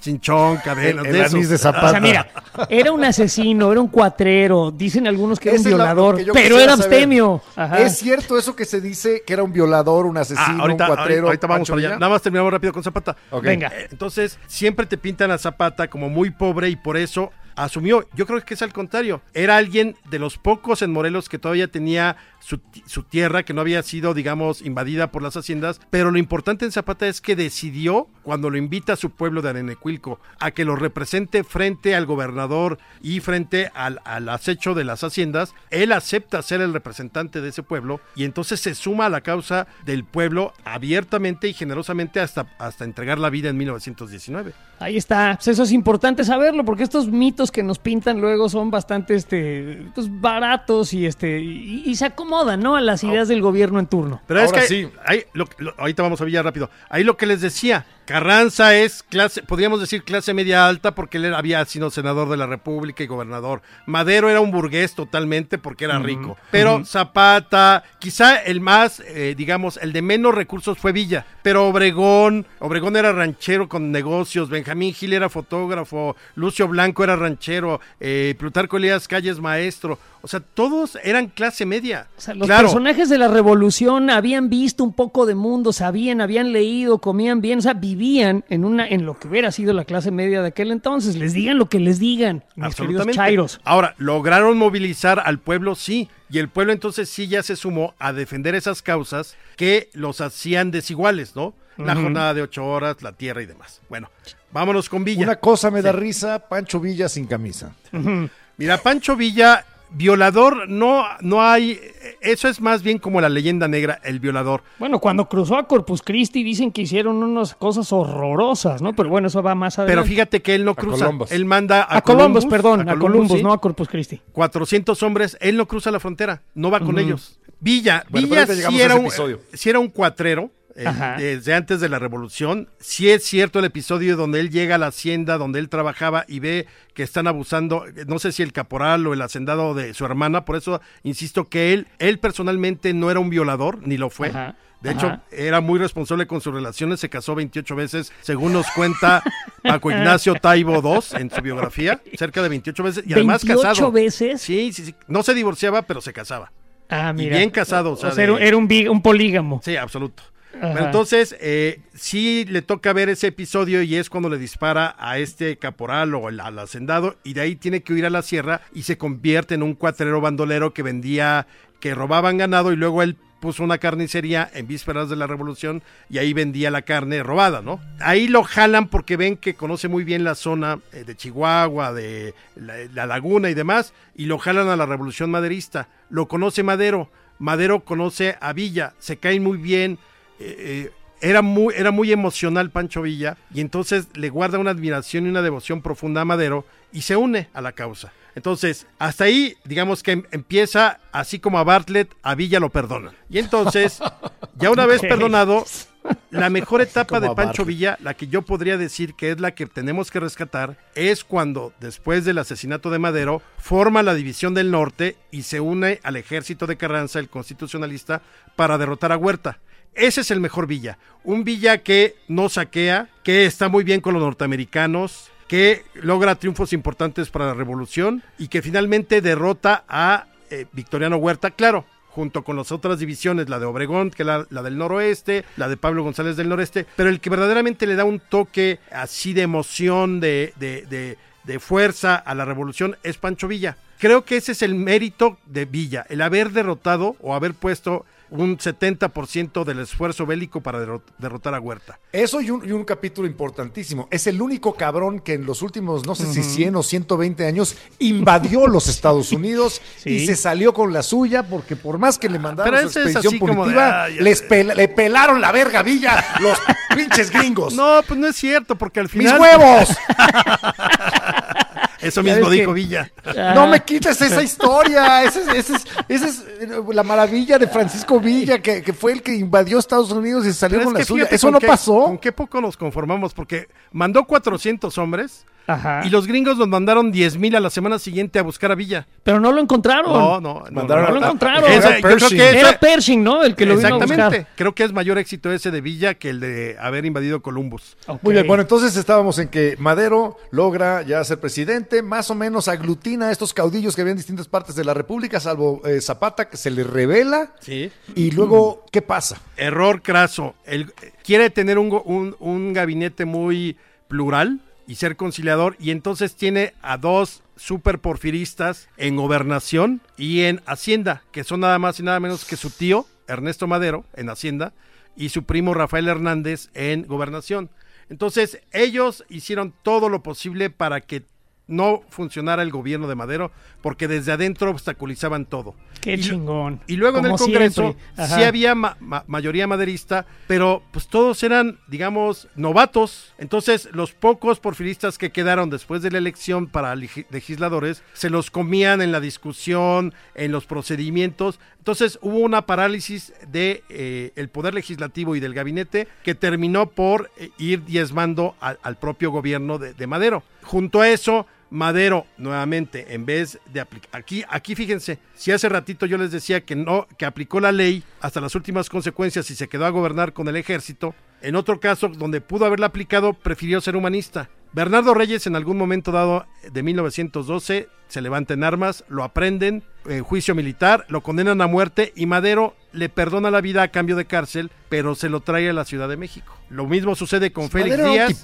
Chinchón, cadenas, El- de esos. anís de Zapata. O sea, mira, era un asesino, era un cuatrero, dicen algunos que era un Esa violador, pero era abstemio. ¿Es cierto eso que se dice que era un violador, un Ah, asesino, ahorita, un cuatrero? ahorita vamos para allá. Nada más terminamos rápido con Zapata. Venga. Entonces, siempre te pintan a Zapata como muy pobre y por eso asumió. Yo creo que es al contrario. Era alguien de los pocos en Morelos que todavía tenía su, ti- su tierra, que no había sido, digamos, invadida por las haciendas. Pero lo importante en Zapata es que decidió, cuando lo invita a su pueblo de Arenecuilco, a que lo represente frente al gobernador y frente al, al acecho de las haciendas, él acepta ser el representante de ese pueblo y entonces se suma a la causa del pueblo abiertamente y generosamente hasta, hasta entregar la vida en 1919. Ahí está. Pues eso es importante saberlo, porque estos mitos que nos pintan luego son bastante este, pues, baratos y, este, y, y se acomodan ¿no? a las ideas del gobierno en turno. Pero es que sí. ahí lo- lo- ahorita vamos a Villa rápido. Ahí lo que les decía, Carranza es clase, podríamos decir clase media alta porque él había sido senador de la República y gobernador. Madero era un burgués totalmente porque era rico. Pero Zapata, quizá el más, eh, digamos, el de menos recursos fue Villa. Pero Obregón, Obregón era ranchero con negocios, Benjamín Gil era fotógrafo, Lucio Blanco era ranchero, eh, Plutarco Elías Calles maestro. O sea, todos eran clase media. O sea, los claro, personajes de la revolución habían visto un poco de mundo, sabían, habían leído, comían bien, o sea, vivían en una en lo que hubiera sido la clase media de aquel entonces. Les digan lo que les digan, mis queridos chairos. Ahora, lograron movilizar al pueblo, sí. Y el pueblo entonces sí ya se sumó a defender esas causas que los hacían desiguales, ¿no? La jornada de ocho horas, la tierra y demás. Bueno, vámonos con Villa. Una cosa me da risa, Pancho Villa sin camisa. Mira, Pancho Villa, violador, no, no hay. Eso es más bien como la leyenda negra, el violador. Bueno, cuando cruzó a Corpus Christi dicen que hicieron unas cosas horrorosas, ¿no? Pero bueno, eso va más adelante. Pero fíjate que él no cruza. Columbus. Él manda a, a Columbus, Columbus, perdón, a Columbus, sí. no a Corpus Christi. 400 hombres, él no cruza la frontera, no va con ellos. Villa, Bueno, Villa era, un, sí era un cuatrero. Eh, desde antes de la revolución, sí es cierto el episodio donde él llega a la hacienda donde él trabajaba y ve que están abusando, no sé si el caporal o el hacendado de su hermana, por eso insisto que él, él personalmente no era un violador, ni lo fue. Ajá, De hecho, ajá. era muy responsable con sus relaciones, se casó 28 veces, según nos cuenta Paco Ignacio Taibo II en su biografía, cerca de 28 veces, y además 28 casado. veces. Sí, sí, sí. No se divorciaba, pero se casaba. Ah, Y mira. bien casado, o sea, de- era, un, un polígamo. Sí, absoluto. Entonces, eh, sí le toca ver ese episodio y es cuando le dispara a este caporal o al, al hacendado y de ahí tiene que huir a la sierra y se convierte en un cuatrero bandolero que vendía, que robaban ganado y luego él puso una carnicería en vísperas de la revolución y ahí vendía la carne robada, ¿no? Ahí lo jalan porque ven que conoce muy bien la zona eh, de Chihuahua, de la, la laguna y demás, y lo jalan a la revolución maderista. Lo conoce Madero, Madero conoce a Villa, se caen muy bien, eh, eh, era muy, era muy emocional Pancho Villa y entonces le guarda una admiración y una devoción profunda a Madero y se une a la causa. Entonces, hasta ahí, digamos que em- empieza, así como a Bartlett, a Villa lo perdonan. Y entonces, ya una vez perdonado, la mejor etapa de Pancho. Villa, la que yo podría decir que es la que tenemos que rescatar, es cuando, después del asesinato de Madero, forma la División del Norte y se une al ejército de Carranza, el constitucionalista, para derrotar a Huerta. Ese es el mejor Villa. Un Villa que no saquea, que está muy bien con los norteamericanos, que logra triunfos importantes para la revolución y que finalmente derrota a eh, Victoriano Huerta, claro, junto con las otras divisiones, la de Obregón, que la, la, del noroeste, la de Pablo González del noreste, pero el que verdaderamente le da un toque así de emoción, de, de, de, de fuerza a la revolución es Pancho Villa. Creo que ese es el mérito de Villa, el haber derrotado o haber puesto un 70% del esfuerzo bélico para derrotar a Huerta. Eso y un, y un, capítulo importantísimo. Es el único cabrón que en los últimos, no sé si 100 o 120 años, invadió los Estados Unidos sí. y se salió con la suya porque por más que le mandaron su expedición punitiva, de, ah, les pel le pelaron la verga Villa los pinches gringos. No, pues no es cierto porque al final... ¡Mis huevos! Eso mismo dijo que... Villa. Ah. No me quites esa historia. Esa es, esa es, esa es la maravilla de Francisco Villa, que, que, fue el que invadió Estados Unidos y salió con la suya. Eso no qué, pasó. ¿Con qué poco nos conformamos? Porque mandó 400 hombres. Ajá. Y los gringos nos mandaron 10 mil a la semana siguiente a buscar a Villa. Pero no lo encontraron. No, no. no mandaron no, no lo encontraron. Esa, creo que Era Pershing, ¿no? El que lo Exactamente. vino a buscar. Creo que es mayor éxito ese de Villa que el de haber invadido Columbus. Okay. Muy bien, bueno, entonces estábamos en que Madero logra ya ser presidente, más o menos aglutina a estos caudillos que había en distintas partes de la República, salvo eh, Zapata, que se le revela. Sí. Y luego, ¿qué pasa? Error craso. Él quiere tener un, un, un gabinete muy plural y ser conciliador y entonces tiene a dos super porfiristas en gobernación y en hacienda, que son nada más y nada menos que su tío Ernesto Madero en hacienda y su primo Rafael Hernández en gobernación. Entonces ellos hicieron todo lo posible para que no funcionara el gobierno de Madero porque desde adentro obstaculizaban todo. Qué y, chingón. Y luego Como en el Congreso sí había ma ma mayoría maderista, pero pues todos eran, digamos, novatos. Entonces los pocos porfiristas que quedaron después de la elección para legisladores se los comían en la discusión, en los procedimientos. Entonces hubo una parálisis de eh, el poder legislativo y del gabinete que terminó por eh, ir diezmando al, al propio gobierno de, de Madero. Junto a eso, Madero, nuevamente, en vez de aplicar. Aquí, aquí fíjense, si hace ratito yo les decía que no, que aplicó la ley hasta las últimas consecuencias y se quedó a gobernar con el ejército, en otro caso, donde pudo haberla aplicado, prefirió ser humanista. Bernardo Reyes, en algún momento dado de 1912, se levanta en armas, lo aprenden, en juicio militar, lo condenan a muerte y Madero le perdona la vida a cambio de cárcel, pero se lo trae a la Ciudad de México. Lo mismo sucede con Félix Madero Díaz.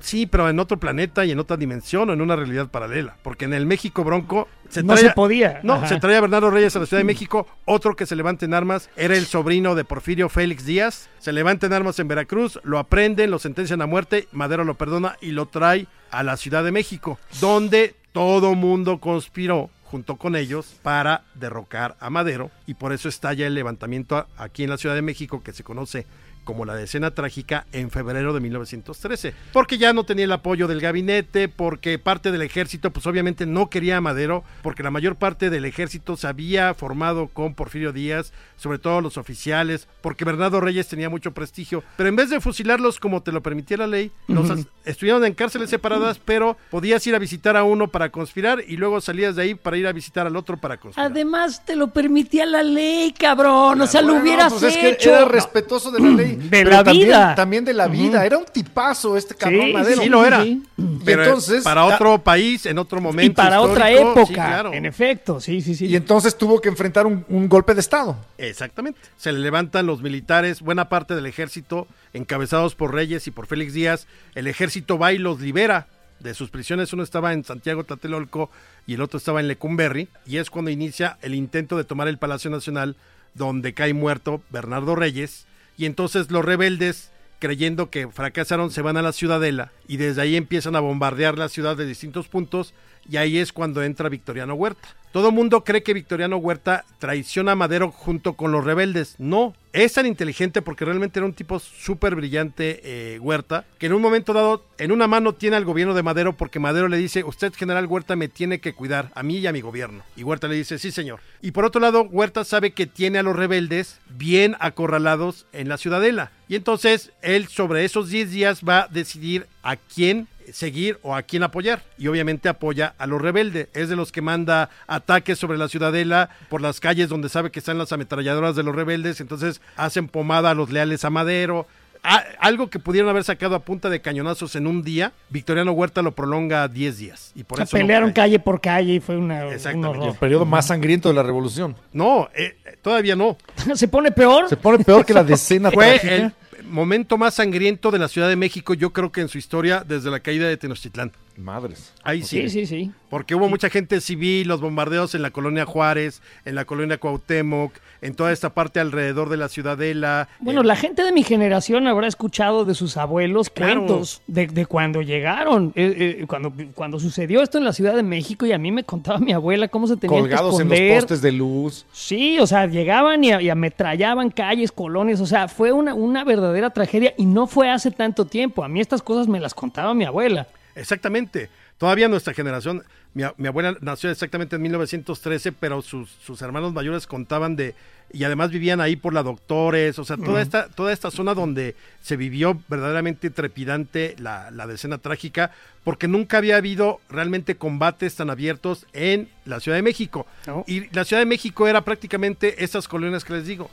Sí, pero en otro planeta y en otra dimensión o en una realidad paralela. Porque en el México Bronco se no traía, se podía. No, Ajá. se traía a Bernardo Reyes a la Ciudad de México. Otro que se levanta en armas era el sobrino de Porfirio Félix Díaz. Se levanta en armas en Veracruz, lo aprenden, lo sentencian a muerte. Madero lo perdona y lo trae a la Ciudad de México, donde todo mundo conspiró junto con ellos para derrocar a Madero y por eso estalla el levantamiento aquí en la Ciudad de México que se conoce como la decena trágica en febrero de 1913, porque ya no tenía el apoyo del gabinete, porque parte del ejército pues obviamente no quería a Madero, porque la mayor parte del ejército se había formado con Porfirio Díaz, sobre todo los oficiales, porque Bernardo Reyes tenía mucho prestigio, pero en vez de fusilarlos como te lo permitía la ley, los uh -huh. estuvieron en cárceles separadas, pero podías ir a visitar a uno para conspirar y luego salías de ahí para ir a visitar al otro para conspirar. Además te lo permitía la ley, cabrón, claro, o sea, lo bueno, hubieras pues hecho. Es que era respetuoso de la ley de la también, vida. También de la vida. Uh -huh. Era un tipazo este cabrón sí, Madero. Sí, lo era. Sí. Pero entonces, para otro país, en otro momento. Y para otra época. Sí, claro. En efecto, sí, sí, sí. Y entonces tuvo que enfrentar un, un, golpe de Estado. Exactamente. Se le levantan los militares, buena parte del ejército, encabezados por Reyes y por Félix Díaz. El ejército va y los libera de sus prisiones. Uno estaba en Santiago Tlatelolco y el otro estaba en Lecumberri. Y es cuando inicia el intento de tomar el Palacio Nacional, donde cae muerto Bernardo Reyes. Y entonces los rebeldes, creyendo que fracasaron, se van a la ciudadela y desde ahí empiezan a bombardear la ciudad de distintos puntos. Y ahí es cuando entra Victoriano Huerta. Todo mundo cree que Victoriano Huerta traiciona a Madero junto con los rebeldes. No, es tan inteligente porque realmente era un tipo súper brillante eh, Huerta, que en un momento dado, en una mano tiene al gobierno de Madero porque Madero le dice, usted general Huerta me tiene que cuidar, a mí y a mi gobierno. Y Huerta le dice, sí señor. Y por otro lado, Huerta sabe que tiene a los rebeldes bien acorralados en la ciudadela. Y entonces él sobre esos 10 días va a decidir a quién seguir o a quién apoyar. Y obviamente apoya a los rebeldes. Es de los que manda ataques sobre la ciudadela por las calles donde sabe que están las ametralladoras de los rebeldes. Entonces hacen pomada a los leales a Madero. a- algo que pudieron haber sacado a punta de cañonazos en un día, Victoriano Huerta lo prolonga a 10 días. Y por O sea, eso pelearon calle por calle y fue una, un. El periodo más sangriento de la revolución. No, eh, todavía no. ¿Se pone peor? Se pone peor que la decena Fue trágica. el momento más sangriento de la Ciudad de México, yo creo que en su historia, desde la caída de Tenochtitlán. Madres. Ahí sí. Sí, sí, sí. Porque hubo mucha gente civil, los bombardeos en la colonia Juárez, en la colonia Cuauhtémoc, en toda esta parte alrededor de la Ciudadela. Bueno, Eh, la gente de mi generación habrá escuchado de sus abuelos Claro. cuentos de, de cuando llegaron, eh, eh, cuando, cuando sucedió esto en la Ciudad de México y a mí me contaba mi abuela cómo se tenían Colgados que en los postes de luz. Sí, o sea, llegaban y, y ametrallaban calles, colonias, o sea, fue una, una verdadera tragedia y no fue hace tanto tiempo. A mí estas cosas me las contaba mi abuela. Exactamente. Todavía nuestra generación, mi, abuela nació exactamente en 1913, pero sus, sus hermanos mayores contaban de, y además vivían ahí por la Doctores, o sea, toda, esta, toda esta zona donde se vivió verdaderamente trepidante la, la decena trágica, porque nunca había habido realmente combates tan abiertos en la Ciudad de México. No. Y la Ciudad de México era prácticamente estas colonias que les digo.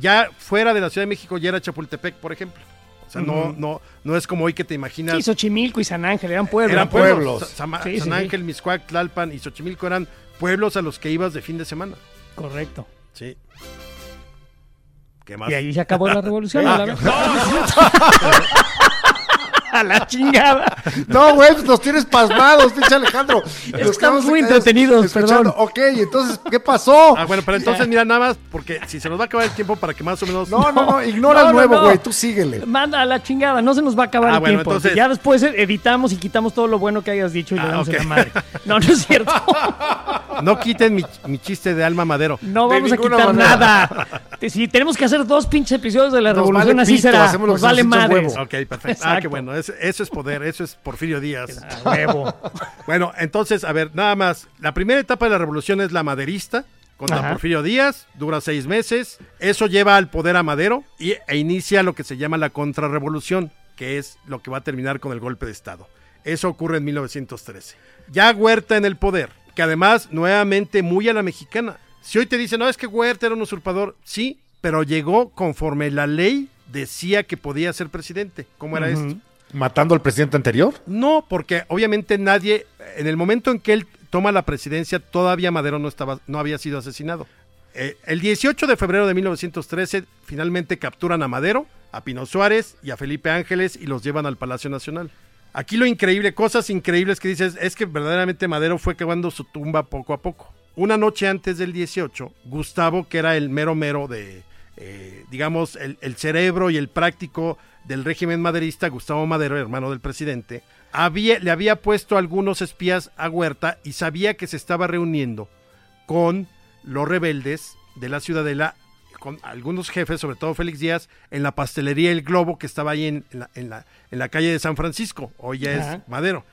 Ya fuera de la Ciudad de México ya era Chapultepec, por ejemplo. O sea, no, no, no es como hoy que te imaginas. Sí, Xochimilco y San Ángel eran pueblos. Eran pueblos. Sí, sí, San sí. Ángel, Miscuac, Tlalpan y Xochimilco eran pueblos a los que ibas de fin de semana. Correcto. Sí. ¿Qué más? Y ahí se acabó la revolución. Ah, la... a la chingada. No, güey, pues nos tienes pasmados, pinche Alejandro. Nos estamos muy entretenidos, escuchando. perdón. Ok, entonces, ¿qué pasó? Ah, bueno, pero entonces mira nada más, porque si se nos va a acabar el tiempo para que más o menos... No, no, no, ignora No, el nuevo, no. güey, tú síguele. Manda a la chingada, no se nos va a acabar Ah, el bueno, tiempo. entonces- Ya después editamos y quitamos todo lo bueno que hayas dicho y le Ah, damos en ok. la madre. No, no es cierto. No quiten mi, mi chiste de alma madero. No vamos a quitar manera. nada. Si tenemos que hacer dos pinches episodios de la Nos revolución, vale así pito, será. Nos vale huevo. Ok, perfecto. Ah, Exacto. qué bueno. Eso, eso es poder, eso es Porfirio Díaz. A huevo. Bueno, entonces, a ver, nada más. La primera etapa de la revolución es la maderista, contra Ajá. Porfirio Díaz, dura seis meses. Eso lleva al poder a Madero y, e inicia lo que se llama la contrarrevolución, que es lo que va a terminar con el golpe de Estado. Eso ocurre en 1913. Ya Huerta en el poder, que además, nuevamente, muy a la mexicana. Si hoy te dicen, no, es que Huerta era un usurpador, sí, pero llegó conforme la ley decía que podía ser presidente. ¿Cómo era esto? ¿Matando al presidente anterior? No, porque obviamente nadie, en el momento en que él toma la presidencia, todavía Madero no, estaba, no había sido asesinado. Eh, el 18 de febrero de 1913, finalmente capturan a Madero, a Pino Suárez y a Felipe Ángeles y los llevan al Palacio Nacional. Aquí lo increíble, cosas increíbles que dices, es que verdaderamente Madero fue cavando su tumba poco a poco. Una noche antes del 18, Gustavo, que era el mero mero de, eh, digamos, el, el cerebro y el práctico del régimen maderista, Gustavo Madero, hermano del presidente, había, le había puesto algunos espías a Huerta y sabía que se estaba reuniendo con los rebeldes de la ciudadela, con algunos jefes, sobre todo Félix Díaz, en la pastelería El Globo, que estaba ahí en, en la, en la- en la calle de San Francisco, hoy ya Ajá. es Madero.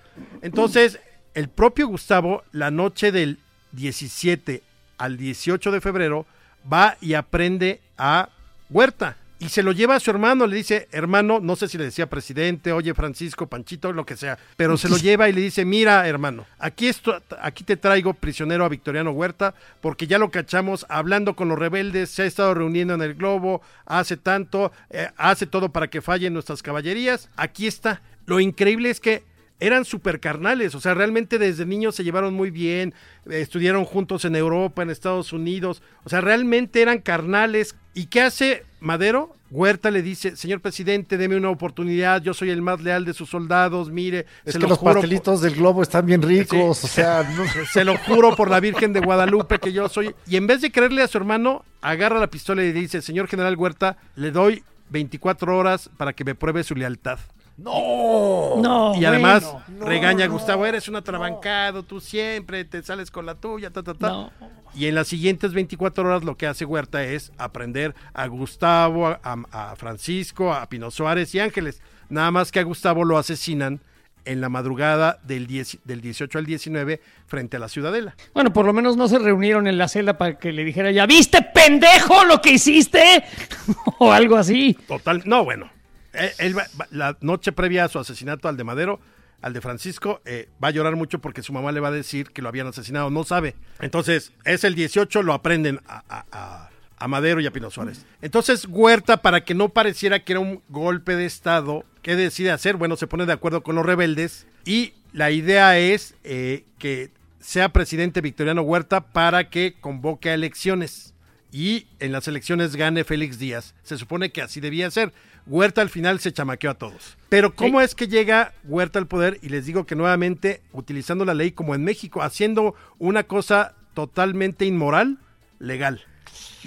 Entonces, el propio Gustavo, la noche del 17 al 18 de febrero, va y aprende a Huerta. Y se lo lleva a su hermano, le dice, hermano, no sé si le decía presidente, oye Francisco, Panchito, lo que sea, pero se lo lleva y le dice, mira hermano, aquí, esto, aquí te traigo prisionero a Victoriano Huerta, porque ya lo cachamos hablando con los rebeldes, se ha estado reuniendo en el globo, hace tanto, eh, hace todo para que fallen nuestras caballerías, aquí está. Lo increíble es que eran super carnales, o sea, realmente desde niños se llevaron muy bien, estudiaron juntos en Europa, en Estados Unidos, o sea, realmente eran carnales. ¿Y qué hace Madero? Huerta le dice, señor presidente, deme una oportunidad, yo soy el más leal de sus soldados, mire, Es se que lo los juro por- pastelitos del globo están bien ricos, o sea, no- se lo juro por la Virgen de Guadalupe que yo soy. Y en vez de creerle a su hermano, agarra la pistola y le dice, señor general Huerta, le doy 24 horas para que me pruebe su lealtad. No. Y además bueno. regaña a Gustavo, eres un atrabancado, tú siempre te sales con la tuya, ta, ta, ta. No. Y en las siguientes 24 horas lo que hace Huerta es aprender a Gustavo, a, a Francisco, a Pino Suárez y Ángeles. Nada más que a Gustavo lo asesinan en la madrugada del, 10 del 18 al 19 frente a la Ciudadela. Bueno, por lo menos no se reunieron en la celda para que le dijera, ¿ya viste, pendejo, lo que hiciste? o algo así. Total, no, bueno. Él, él la noche previa a su asesinato al de Madero, al de Francisco, eh, va a llorar mucho porque su mamá le va a decir que lo habían asesinado, no sabe. Entonces, es el 18, lo aprenden a Madero y a Pino Suárez. Entonces Huerta, para que no pareciera que era un golpe de Estado, ¿qué decide hacer? Bueno, se pone de acuerdo con los rebeldes y la idea es eh, que sea presidente Victoriano Huerta para que convoque a elecciones y en las elecciones gane Félix Díaz. Se supone que así debía ser. Huerta al final se chamaqueó a todos. Pero ¿cómo es que llega Huerta al poder? Y les digo que nuevamente, utilizando la ley como en México, haciendo una cosa totalmente inmoral, legal.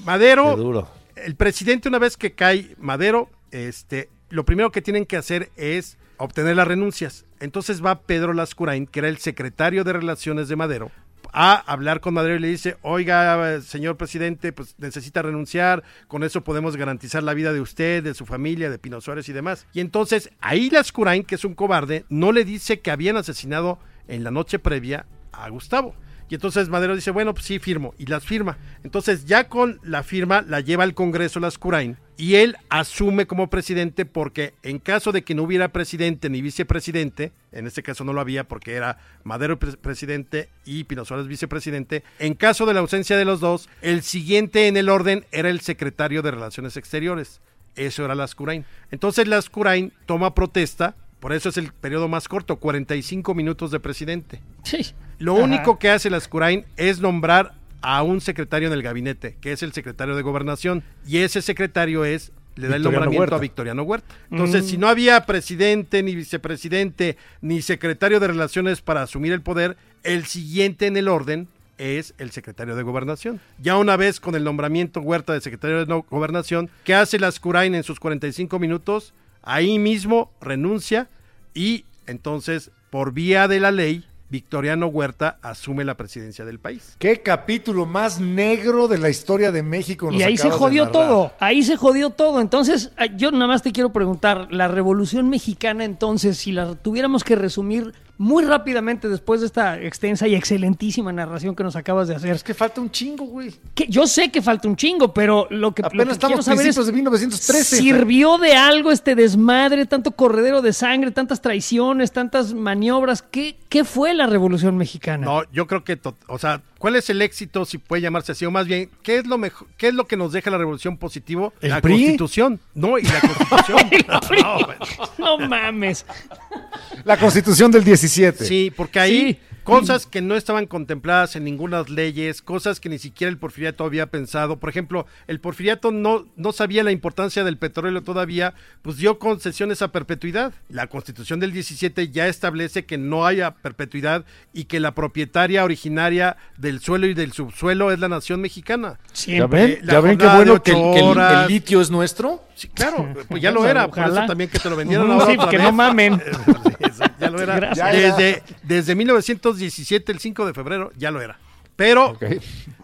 Madero, duro. el presidente una vez que cae Madero, este, lo primero que tienen que hacer es obtener las renuncias. Entonces va Pedro Lascurain, que era el secretario de Relaciones de Madero, a hablar con Madero y le dice, oiga, señor presidente, pues necesita renunciar, con eso podemos garantizar la vida de usted, de su familia, de Pino Suárez y demás. Y entonces ahí Lascurain, que es un cobarde, no le dice que habían asesinado en la noche previa a Gustavo. Y entonces Madero dice, bueno, pues sí, firmo. Y las firma. Entonces ya con la firma la lleva al Congreso Lascurain y él asume como presidente porque en caso de que no hubiera presidente ni vicepresidente, en este caso no lo había porque era Madero pre- presidente y Pino Suárez vicepresidente, en caso de la ausencia de los dos, el siguiente en el orden era el secretario de Relaciones Exteriores. Eso era Lascurain. Entonces Lascurain toma protesta, por eso es el periodo más corto, 45 minutos de presidente. Sí. Lo Ajá. único que hace Lascurain es nombrar a un secretario en el gabinete, que es el secretario de gobernación, y ese secretario es le da el nombramiento Huerta. a Victoriano Huerta. Entonces, Mm. si no había presidente, ni vicepresidente, ni secretario de relaciones para asumir el poder, el siguiente en el orden es el secretario de gobernación. Ya una vez con el nombramiento Huerta de secretario de no- gobernación, ¿qué hace Lascurain en sus 45 minutos? Ahí mismo renuncia y entonces, por vía de la ley, Victoriano Huerta asume la presidencia del país. Qué capítulo más negro de la historia de México. nos Y ahí se jodió todo, ahí se jodió todo. Entonces, ah, yo nada más te quiero preguntar, la Revolución Mexicana entonces, si la tuviéramos que resumir muy rápidamente después de esta extensa y excelentísima narración que nos acabas de hacer, Es que falta un chingo, güey. que yo sé que falta un chingo, pero lo que, lo Apenas que estamos quiero saber es, de 1913. ¿sirvió de algo este desmadre, tanto corredero de sangre, tantas traiciones, tantas maniobras? ¿Qué, qué fue la Revolución Mexicana? No, yo creo que, o sea, ¿cuál es el éxito, si puede llamarse así? O más bien, ¿qué es lo mejor, qué es lo que nos deja la revolución positivo? ¿El la PRI? Constitución. No, y la Constitución. No, no, No mames. La constitución del 17. Sí, porque ahí Sí. cosas que no estaban contempladas en ninguna leyes, cosas que ni siquiera el porfiriato había pensado. Por ejemplo, el porfiriato no, no sabía la importancia del petróleo todavía, pues dio concesiones a perpetuidad. La constitución del 17 ya establece que no haya perpetuidad y que la propietaria originaria del suelo y del subsuelo es la nación mexicana. ¿Ya Siempre. ven? la ¿Ya ven qué bueno que el, ocho que el- el horas. litio es nuestro? Sí, claro, pues ya lo era, por Ojalá. eso también que te lo vendieron ahora sí, que no mamen. Ya lo era. Gracias. Desde, desde 1917, el 5 de febrero, ya lo era. Pero,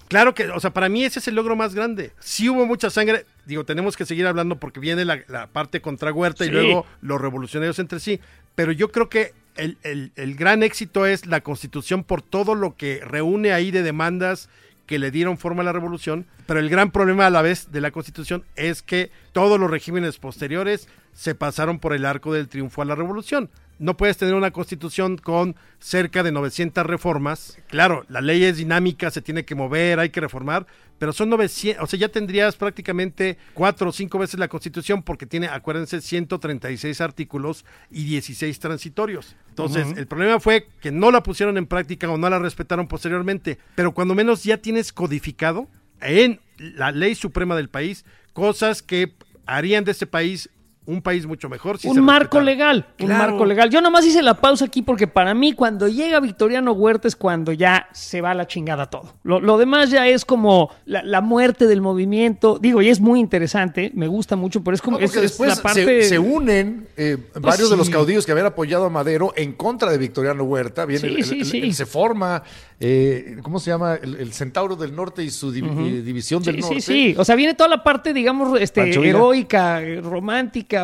claro que, o sea, para mí ese es el logro más grande. Sí hubo mucha sangre, digo, tenemos que seguir hablando porque viene la, la parte contra Huerta y luego los revolucionarios entre sí, pero yo creo que el, el- el gran éxito es la constitución por todo lo que reúne ahí de demandas que le dieron forma a la revolución, pero el gran problema a la vez de la constitución es que todos los regímenes posteriores se pasaron por el arco del triunfo a la revolución. No puedes tener una constitución con cerca de 900 reformas. Claro, la ley es dinámica, se tiene que mover, hay que reformar, pero son 900, o sea, ya tendrías prácticamente cuatro o cinco veces la constitución porque tiene, acuérdense, 136 artículos y 16 transitorios. Entonces, el problema fue que no la pusieron en práctica o no la respetaron posteriormente, pero cuando menos ya tienes codificado en la ley suprema del país cosas que harían de este país un país mucho mejor. si se un marco respetara. legal, un Claro. marco legal. Yo nomás hice la pausa aquí porque para mí cuando llega Victoriano Huerta es cuando ya se va a la chingada todo. Lo, lo demás ya es como la, la muerte del movimiento. Digo, y es muy interesante, me gusta mucho, pero es como No, es, porque es después la parte... Pues se, se unen eh, varios de los sí. caudillos que habían apoyado a Madero en contra de Victoriano Huerta. Viene Sí, el- sí, el- sí. el- se forma, eh, ¿cómo se llama? El, el Centauro del Norte y su eh, división del Sí, Norte. sí, sí. O sea, viene toda la parte, digamos, este, heroica, eh,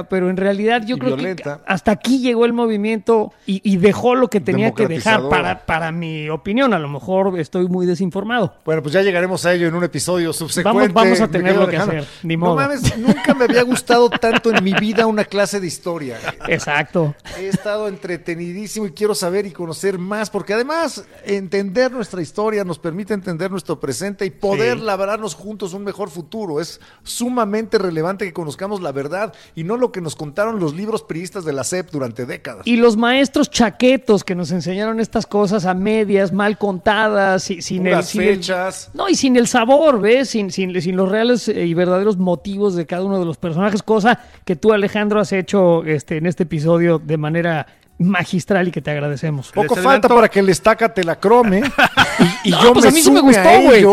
pero en realidad yo creo violenta. que hasta aquí llegó el movimiento y, y dejó lo que tenía que dejar para, para mi opinión. A lo mejor estoy muy desinformado. Bueno, pues ya llegaremos a ello en un episodio subsecuente. Vamos- vamos a tenerlo querido que hacer, ni No modo. mames, nunca me había gustado tanto en mi vida una clase de historia. Exacto. He estado entretenidísimo y quiero saber y conocer más, porque además entender nuestra historia nos permite entender nuestro presente y poder Sí. labrarnos juntos un mejor futuro. Es sumamente relevante que conozcamos la verdad y no lo que nos contaron los libros priistas de la SEP durante décadas. Y los maestros chaquetos que nos enseñaron estas cosas a medias, mal contadas, y- sin, el, Puras el- fechas. no, y sin el sabor, ¿ves? Sin, sin, sin los reales eh, y verdaderos motivos de cada uno de los personajes, cosa que tú, Alejandro, has hecho este, en este episodio de manera magistral y que te agradecemos. Poco falta para que el estaca te la crome y, y No, yo pues me a mí sí me gustó, güey.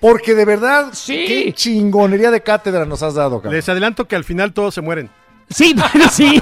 porque de verdad, Sí. qué chingonería de cátedra nos has dado, cabrón. Les adelanto que al final todos se mueren. Sí, bueno, sí.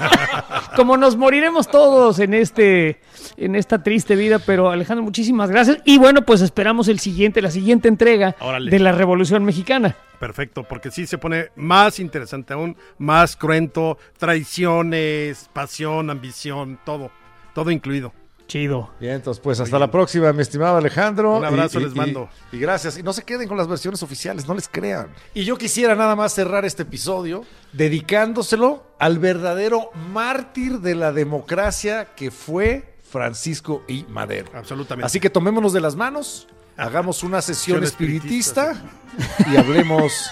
Como nos moriremos todos en este en esta triste vida, pero Alejandro, muchísimas gracias. Y bueno, pues esperamos el siguiente, la siguiente entrega Órale. de la Revolución Mexicana. Perfecto, porque sí se pone más interesante aún, más cruento, traiciones, pasión, ambición, todo, todo incluido. Chido. Bien, entonces pues hasta la próxima, mi estimado Alejandro. Un abrazo Y- y- les mando. Y, y gracias. Y no se queden con las versiones oficiales, no les crean. Y yo quisiera nada más cerrar este episodio dedicándoselo al verdadero mártir de la democracia que fue Francisco I. Madero. Absolutamente. Así que tomémonos de las manos, hagamos una sesión Sesión espiritista y hablemos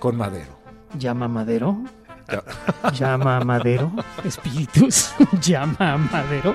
con Madero. Llama a Madero. Llama a Madero. Espíritus. Llama a Madero.